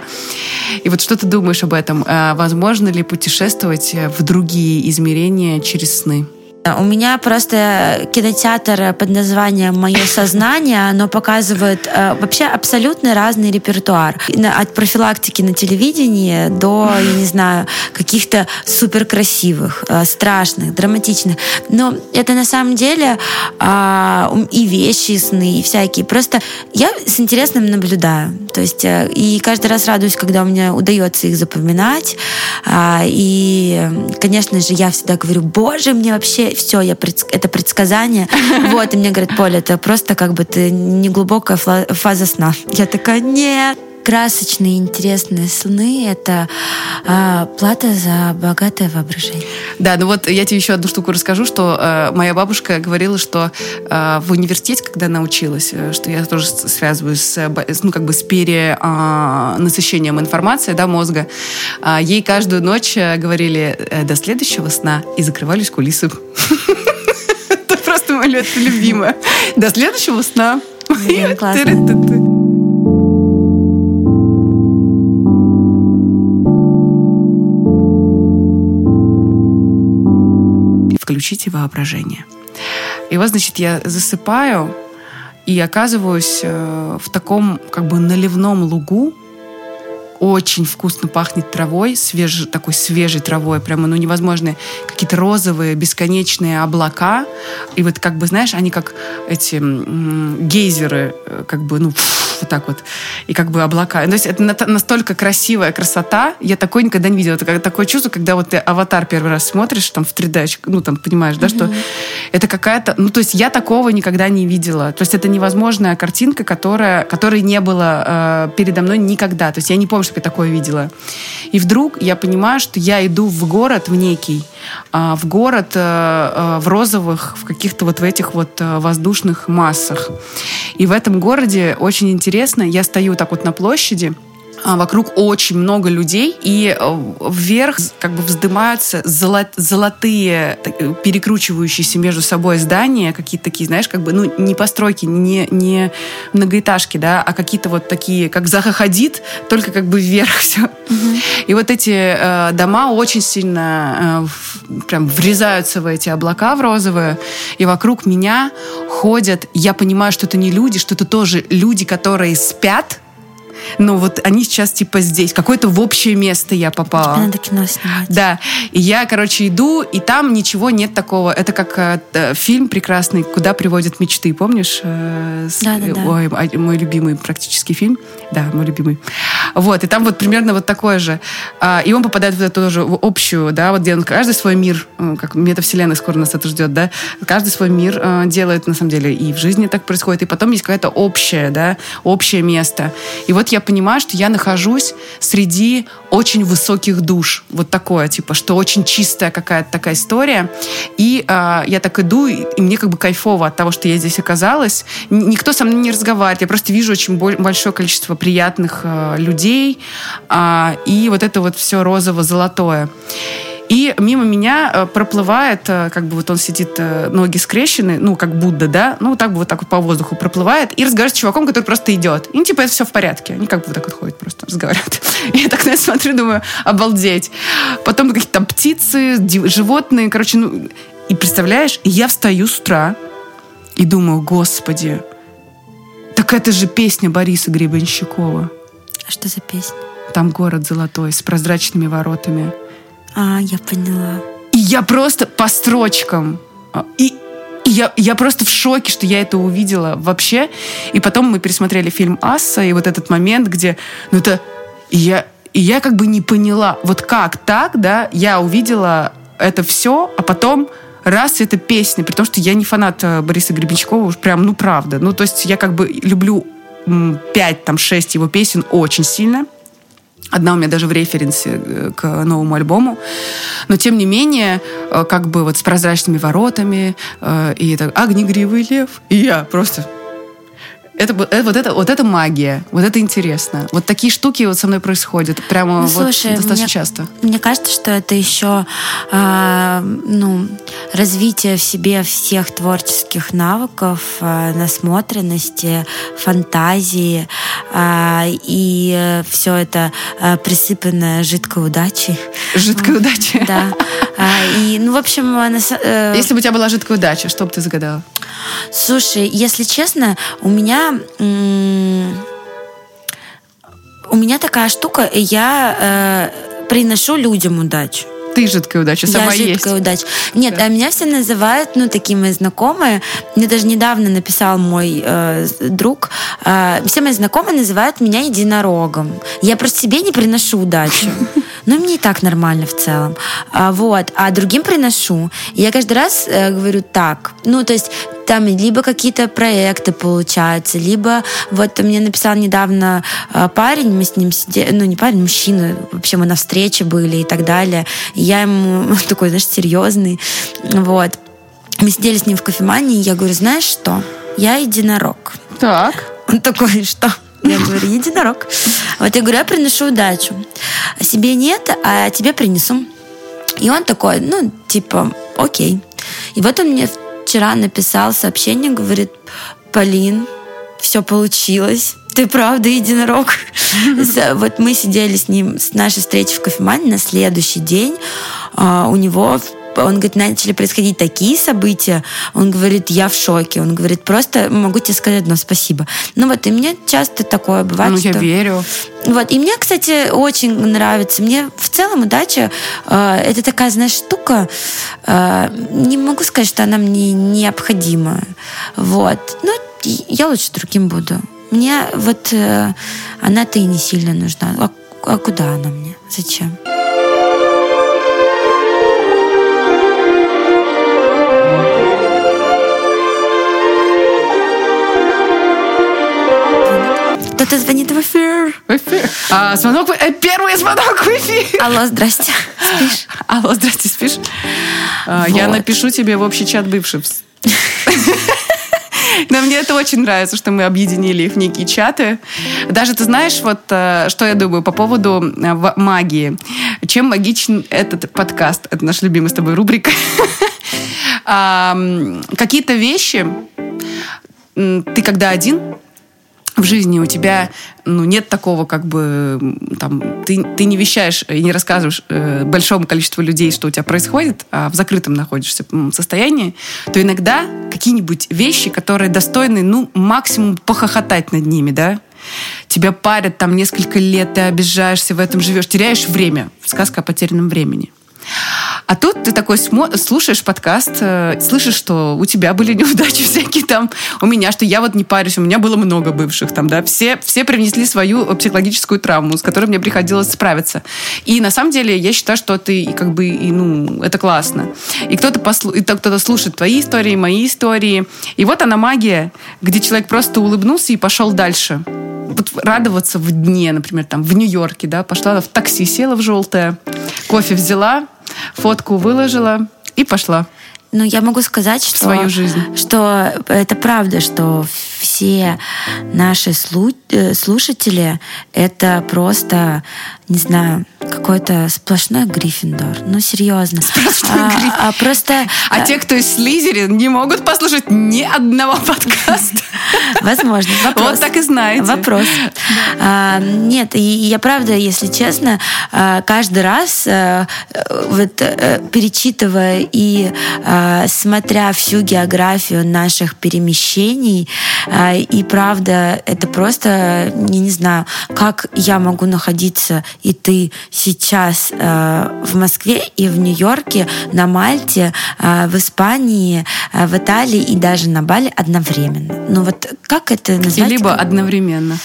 И вот что ты думаешь об этом? Э, возможно ли путешествовать в другие измерения через сны? У меня просто кинотеатр под названием «Мое сознание», оно показывает э, вообще абсолютно разный репертуар. От профилактики на телевидении до, я не знаю, каких-то суперкрасивых, э, страшных, драматичных. Но это на самом деле э, и вещи, и сны, и всякие. Просто я с интересным наблюдаю. То есть э, и каждый раз радуюсь, когда у меня удается их запоминать. Э, и, конечно же, я всегда говорю, боже, мне вообще все, я предск... это предсказание. Вот, и мне говорят, Поля, это просто как бы ты неглубокая фаза сна. Я такая, нет, красочные, интересные сны — это э, плата за богатое воображение. Да, ну вот я тебе еще одну штуку расскажу, что э, моя бабушка говорила, что э, в университете, когда она училась, э, что я тоже связываю с, с ну, как бы с перенасыщением информации, да, мозга, э, ей каждую ночь э, говорили э, до следующего сна и закрывались кулисы. Мое любимое. До следующего сна. Классно. включите воображение. И вот, значит, я засыпаю и оказываюсь э, в таком как бы наливном лугу, очень вкусно пахнет травой, свеж, такой свежей травой, прямо, ну, невозможные какие-то розовые, бесконечные облака. И вот, как бы, знаешь, они как эти гейзеры, э, как бы, ну, вот так вот, и как бы облака. То есть это настолько красивая красота, я такой никогда не видела. Это такое чувство, когда вот ты «Аватар» первый раз смотришь, там, в 3D, ну, там, понимаешь, да, mm-hmm. что это какая-то... Ну, то есть я такого никогда не видела. То есть это невозможная картинка, которая, которой не было э, передо мной никогда. То есть я не помню, чтобы я такое видела. И вдруг я понимаю, что я иду в город, в некий, э, в город э, э, в розовых, в каких-то вот в этих вот э, воздушных массах. И в этом городе очень интересно, я стою так вот на площади, вокруг очень много людей, и э, вверх как бы вздымаются золотые, перекручивающиеся между собой здания, какие-то такие, знаешь, как бы, ну, не постройки, не, не многоэтажки, да, а какие-то вот такие, как Заха Хадид, только как бы вверх все. Mm-hmm. И вот эти э, дома очень сильно э, прям врезаются в эти облака в розовые, и вокруг меня ходят, я понимаю, что это не люди, что это тоже люди, которые спят, но вот они сейчас типа здесь. Какое-то в общее место я попала. Тебе надо кино снимать. Да. И я, короче, иду, и там ничего нет такого. Это как э, фильм прекрасный «Куда приводят мечты». Помнишь? Э, с, да, да, да. Ой, а, мой любимый практически фильм. Да, мой любимый. Вот. И там вот примерно вот такое же. А, и он попадает в эту тоже в общую, да, вот где он каждый свой мир, э, как метавселенная скоро нас это ждет, да, каждый свой мир э, делает, на самом деле, и в жизни так происходит. И потом есть какое-то общее, да, общее место. И вот я понимаю, что я нахожусь среди очень высоких душ. Вот такое, типа, что очень чистая какая-то такая история. И э, я так иду, и, и мне как бы кайфово от того, что я здесь оказалась. Никто со мной не разговаривает. Я просто вижу очень большое количество приятных э, людей. Э, и вот это вот все розово-золотое. И мимо меня э, проплывает, э, как бы вот он сидит, э, ноги скрещены, ну, как Будда, да, ну, так бы вот так вот по воздуху проплывает, и разговаривает с чуваком, который просто идет. И, ну, типа, это все в порядке. Они как бы вот так вот ходят просто, разговаривают. И я так на это смотрю, думаю, обалдеть. Потом какие-то там птицы, животные, короче, ну, и представляешь, я встаю с утра и думаю, господи, так это же песня Бориса Гребенщикова. А что за песня? Там город золотой с прозрачными воротами. А, я поняла. И я просто по строчкам. А, и, и я, я просто в шоке, что я это увидела вообще. И потом мы пересмотрели фильм «Асса», и вот этот момент, где... Ну, это... И я, и я как бы не поняла, вот как так, да, я увидела это все, а потом раз это песня, при том, что я не фанат э, Бориса Гребенщикова, уж прям, ну, правда. Ну, то есть я как бы люблю пять, там, шесть его песен очень сильно. Одна у меня даже в референсе э, к новому альбому. Но, тем не менее, э, как бы вот с прозрачными воротами, э, и это «Огнегривый лев», и я просто это, это, вот, это, вот это магия, вот это интересно. Вот такие штуки вот со мной происходят прямо ну, слушай, вот достаточно мне, часто. Мне кажется, что это еще э, ну, развитие в себе всех творческих навыков, э, насмотренности, фантазии, э, и все это э, присыпанное жидкой удачей. Жидкой удачей? Да. И, ну, в общем... Э, Если бы у тебя была жидкая удача, что бы ты загадала? Слушай, если честно, у меня у меня такая штука, я э, приношу людям удачу. Ты жидкая удача, сама я есть. жидкая удача. Нет, да. а меня все называют, ну, такие мои знакомые. Мне даже недавно написал мой э, друг. Э, все мои знакомые называют меня единорогом. Я просто себе не приношу удачу. Но мне и так нормально в целом. А, вот. А другим приношу. И я каждый раз э, говорю так. Ну, то есть там либо какие-то проекты получаются, либо вот мне написал недавно э, парень, мы с ним сидели, ну не парень, мужчина, вообще мы на встрече были и так далее. И я ему такой, знаешь, серьезный, вот. Мы сидели с ним в кофемании, и я говорю, знаешь что, я единорог. Так. Он такой, что? Я говорю, единорог. Вот я говорю, я приношу удачу. Себе нет, а тебе принесу. И он такой, ну, типа, окей. И вот он мне вчера написал сообщение, говорит, Полин, все получилось. Ты правда единорог. Вот мы сидели с ним с нашей встречи в кофемане на следующий день. А, у него он говорит, начали происходить такие события. Он говорит, я в шоке. Он говорит, просто могу тебе сказать одно спасибо. Ну вот, и мне часто такое бывает. Ну, что... я верю. Вот, и мне, кстати, очень нравится. Мне в целом удача э, это такая, знаешь, штука. Э, не могу сказать, что она мне необходима. Вот. Ну, я лучше другим буду. Мне вот э, она-то и не сильно нужна. А, а куда она мне? Зачем? Кто-то звонит в эфир. В эфир. А, звонок, э, первый звонок в эфир. Алло, здрасте. Спишь? Алло, здрасте, спишь? А, вот. Я напишу тебе в общий чат бывших. Но мне это очень нравится, что мы объединили их в некие чаты. Даже ты знаешь, вот э, что я думаю по поводу э, магии. Чем магичен этот подкаст? Это наша любимая с тобой рубрика. Какие-то вещи ты когда один, в жизни у тебя ну, нет такого, как бы, там, ты, ты не вещаешь и не рассказываешь э, большому количеству людей, что у тебя происходит, а в закрытом находишься состоянии, то иногда какие-нибудь вещи, которые достойны, ну, максимум похохотать над ними, да, тебя парят там несколько лет, ты обижаешься, в этом живешь, теряешь время. Сказка о потерянном времени. А тут ты такой слушаешь подкаст, э, слышишь, что у тебя были неудачи всякие там, у меня, что я вот не парюсь, у меня было много бывших там, да, все, все привнесли свою психологическую травму, с которой мне приходилось справиться. И на самом деле я считаю, что ты как бы, и, ну, это классно. И кто-то, послу... и кто-то слушает твои истории, мои истории. И вот она магия, где человек просто улыбнулся и пошел дальше. Вот радоваться в дне, например, там в Нью-Йорке, да, пошла в такси, села в желтое, кофе взяла, фотку выложила и пошла. Ну, я могу сказать, что, свою жизнь. что это правда, что все наши э, слушатели это просто, не знаю, какой-то сплошной Гриффиндор. Ну, серьезно. Сплошной а, Гриффиндор. А, просто... А те, кто из Слизерин, не могут послушать ни одного подкаста. Возможно. Вопрос. Вот так и знаете. Вопрос. А, нет, и я правда, если честно, а, каждый раз а, вот, а, перечитывая и а, смотря всю географию наших перемещений, а, и правда, это просто, я не знаю, как я могу находиться, и ты сейчас э, в Москве и в Нью-Йорке, на Мальте, э, в Испании, э, в Италии и даже на Бали одновременно. Ну вот как это назвать? Либо одновременно.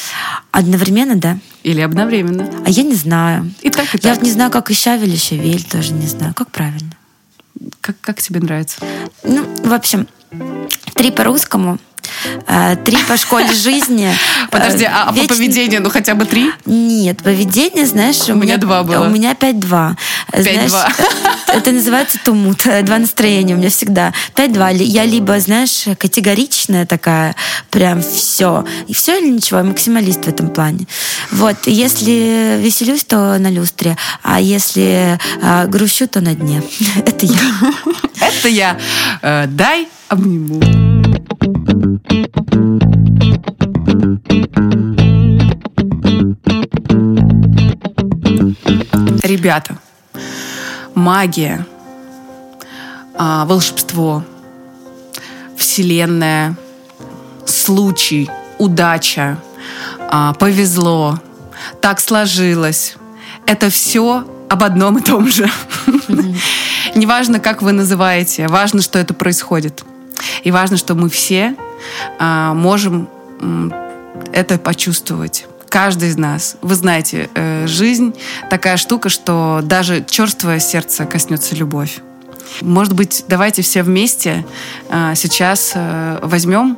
Одновременно, да. Или одновременно. А я не знаю. И так, и так. Я вот не знаю, как и Щавель, и Щавель тоже не знаю. Как правильно? Как, как тебе нравится? Ну, в общем, три по-русскому — три по школе жизни. Подожди, а Веч... по поведению, ну хотя бы три? Нет, поведение, знаешь, у, у меня два было. У меня пять-два. Пять-два. Это называется тумут, два настроения у меня всегда. Пять-два. Я либо, знаешь, категоричная такая, прям все. И все или ничего, я максималист в этом плане. Вот, если веселюсь, то на люстре, а если а, грущу, то на дне. Это я. Это я. Э, дай обниму. Ребята, магия, а, волшебство, вселенная, случай, удача, а, повезло, так сложилось. Это все об одном и том же. Неважно, как вы называете, важно, что это происходит. И важно, что мы все можем это почувствовать каждый из нас. Вы знаете, э, жизнь такая штука, что даже черствое сердце коснется любовь. Может быть, давайте все вместе э, сейчас э, возьмем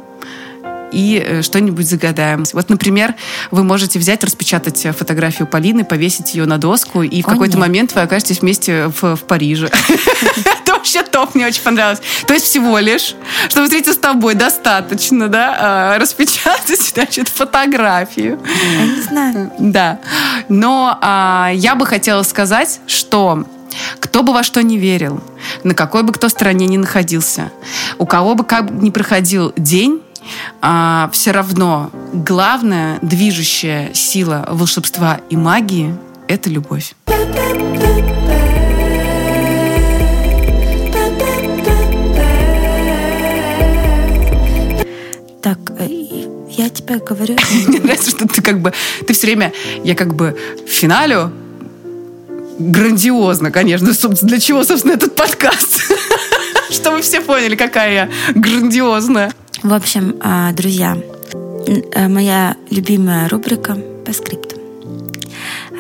и э, что-нибудь загадаем. Вот, например, вы можете взять, распечатать фотографию Полины, повесить ее на доску, и в какой-то момент вы окажетесь вместе в, в Париже. Это вообще топ, мне очень понравилось. То есть всего лишь, чтобы встретиться с тобой, достаточно, да, а, распечатать, значит, фотографию. Я не знаю. Да. Но а, я бы хотела сказать, что кто бы во что не верил, на какой бы кто стороне ни находился, у кого бы как ни проходил день, а, все равно главная движущая сила волшебства и магии — это любовь. Так, э, я тебе говорю... Мне нравится, что ты как бы... Ты все время... Я как бы финалю грандиозно, конечно. Для чего, собственно, этот подкаст? Чтобы все поняли, какая я грандиозная. В общем, а, друзья, э, моя любимая рубрика по скрипту.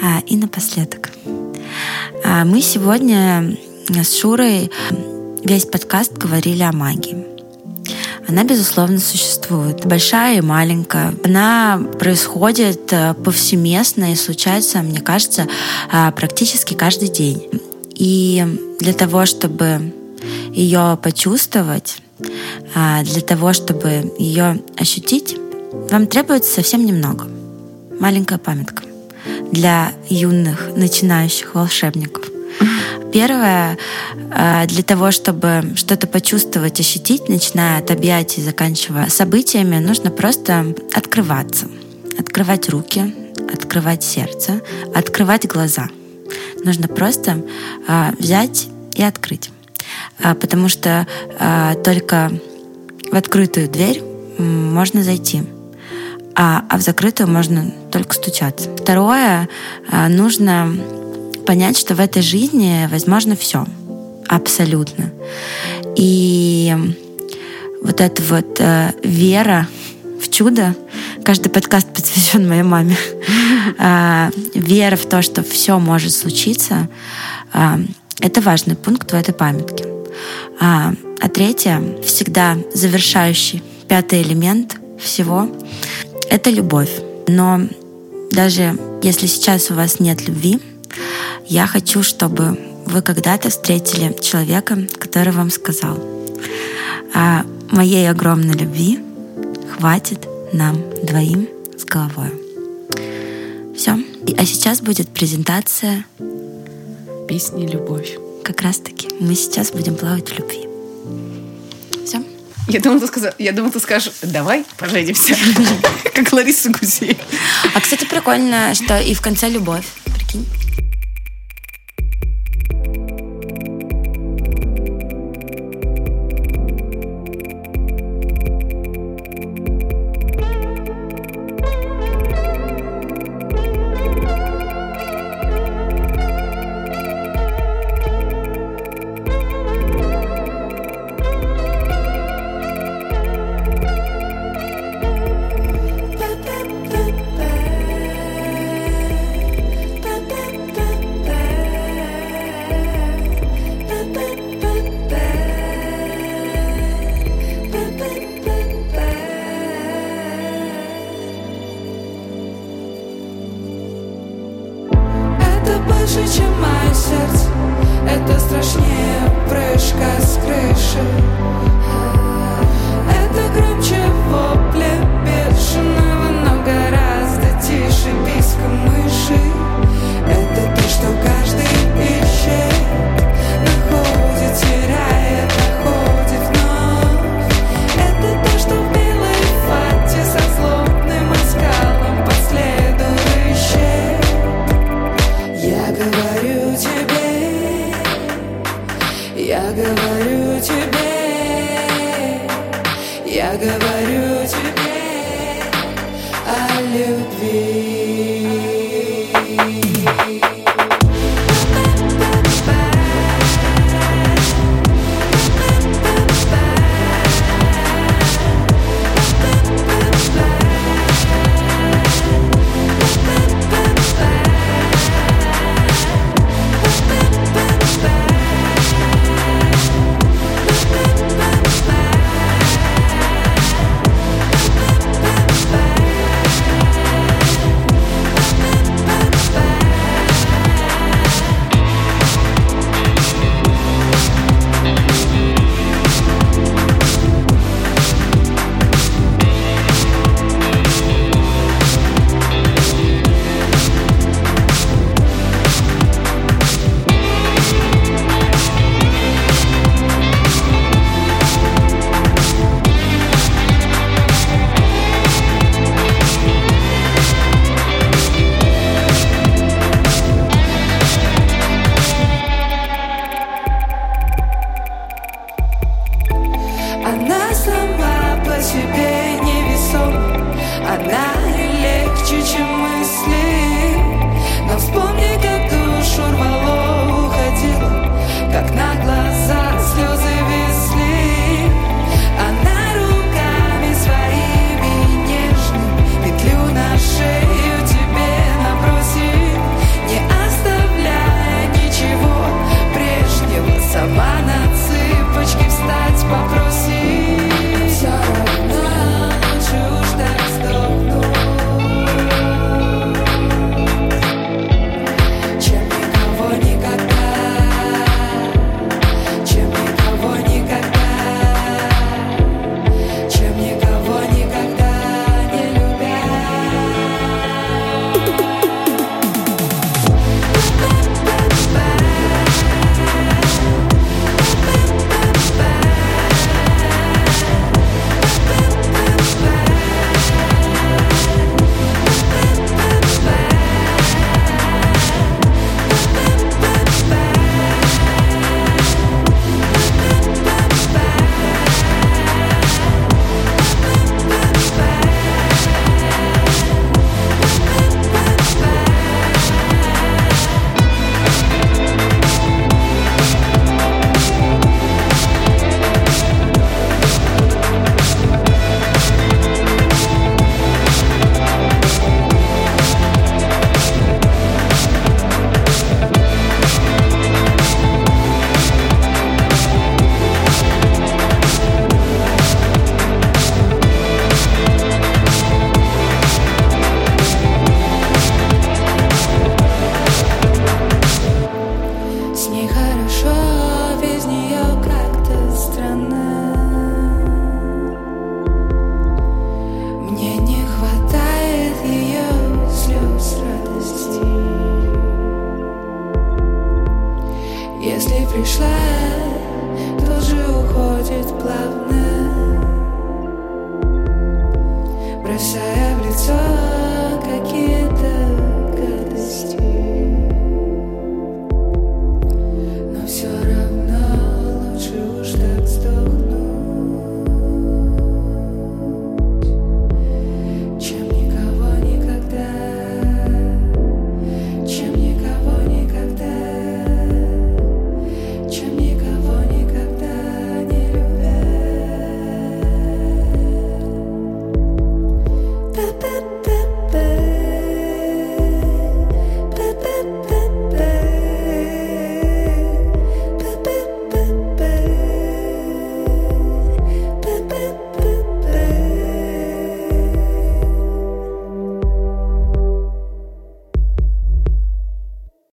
А, и напоследок. А, мы сегодня с Шурой весь подкаст говорили о магии. Она, безусловно, существует. Большая и маленькая. Она происходит повсеместно и случается, мне кажется, практически каждый день. И для того, чтобы ее почувствовать, а, для того, чтобы ее ощутить, вам требуется совсем немного. Маленькая памятка для юных начинающих волшебников. Первое, а, для того, чтобы что-то почувствовать, ощутить, начиная от объятий, заканчивая событиями, нужно просто открываться. Открывать руки, открывать сердце, открывать глаза. Нужно просто а, взять и открыть. Потому что только в открытую дверь можно зайти, а, а в закрытую можно только стучаться. Второе, а, нужно понять, что в этой жизни возможно все. Абсолютно. И вот эта вот э, вера в чудо, каждый подкаст посвящен моей маме, вера в то, что все может случиться, это важный пункт в этой памятке. А, а третье, всегда завершающий, пятый элемент всего — это любовь. Но даже если сейчас у вас нет любви, я хочу, чтобы вы когда-то встретили человека, который вам сказал, а моей огромной любви хватит нам двоим с головой. Все. А сейчас будет презентация песни «Любовь». Как раз-таки мы сейчас будем плавать в любви. Все. Я думала, ты, сказал, я думала, ты скажешь, давай поженимся, как Лариса Гузеева. А, кстати, прикольно, что и в конце любовь. Прикинь.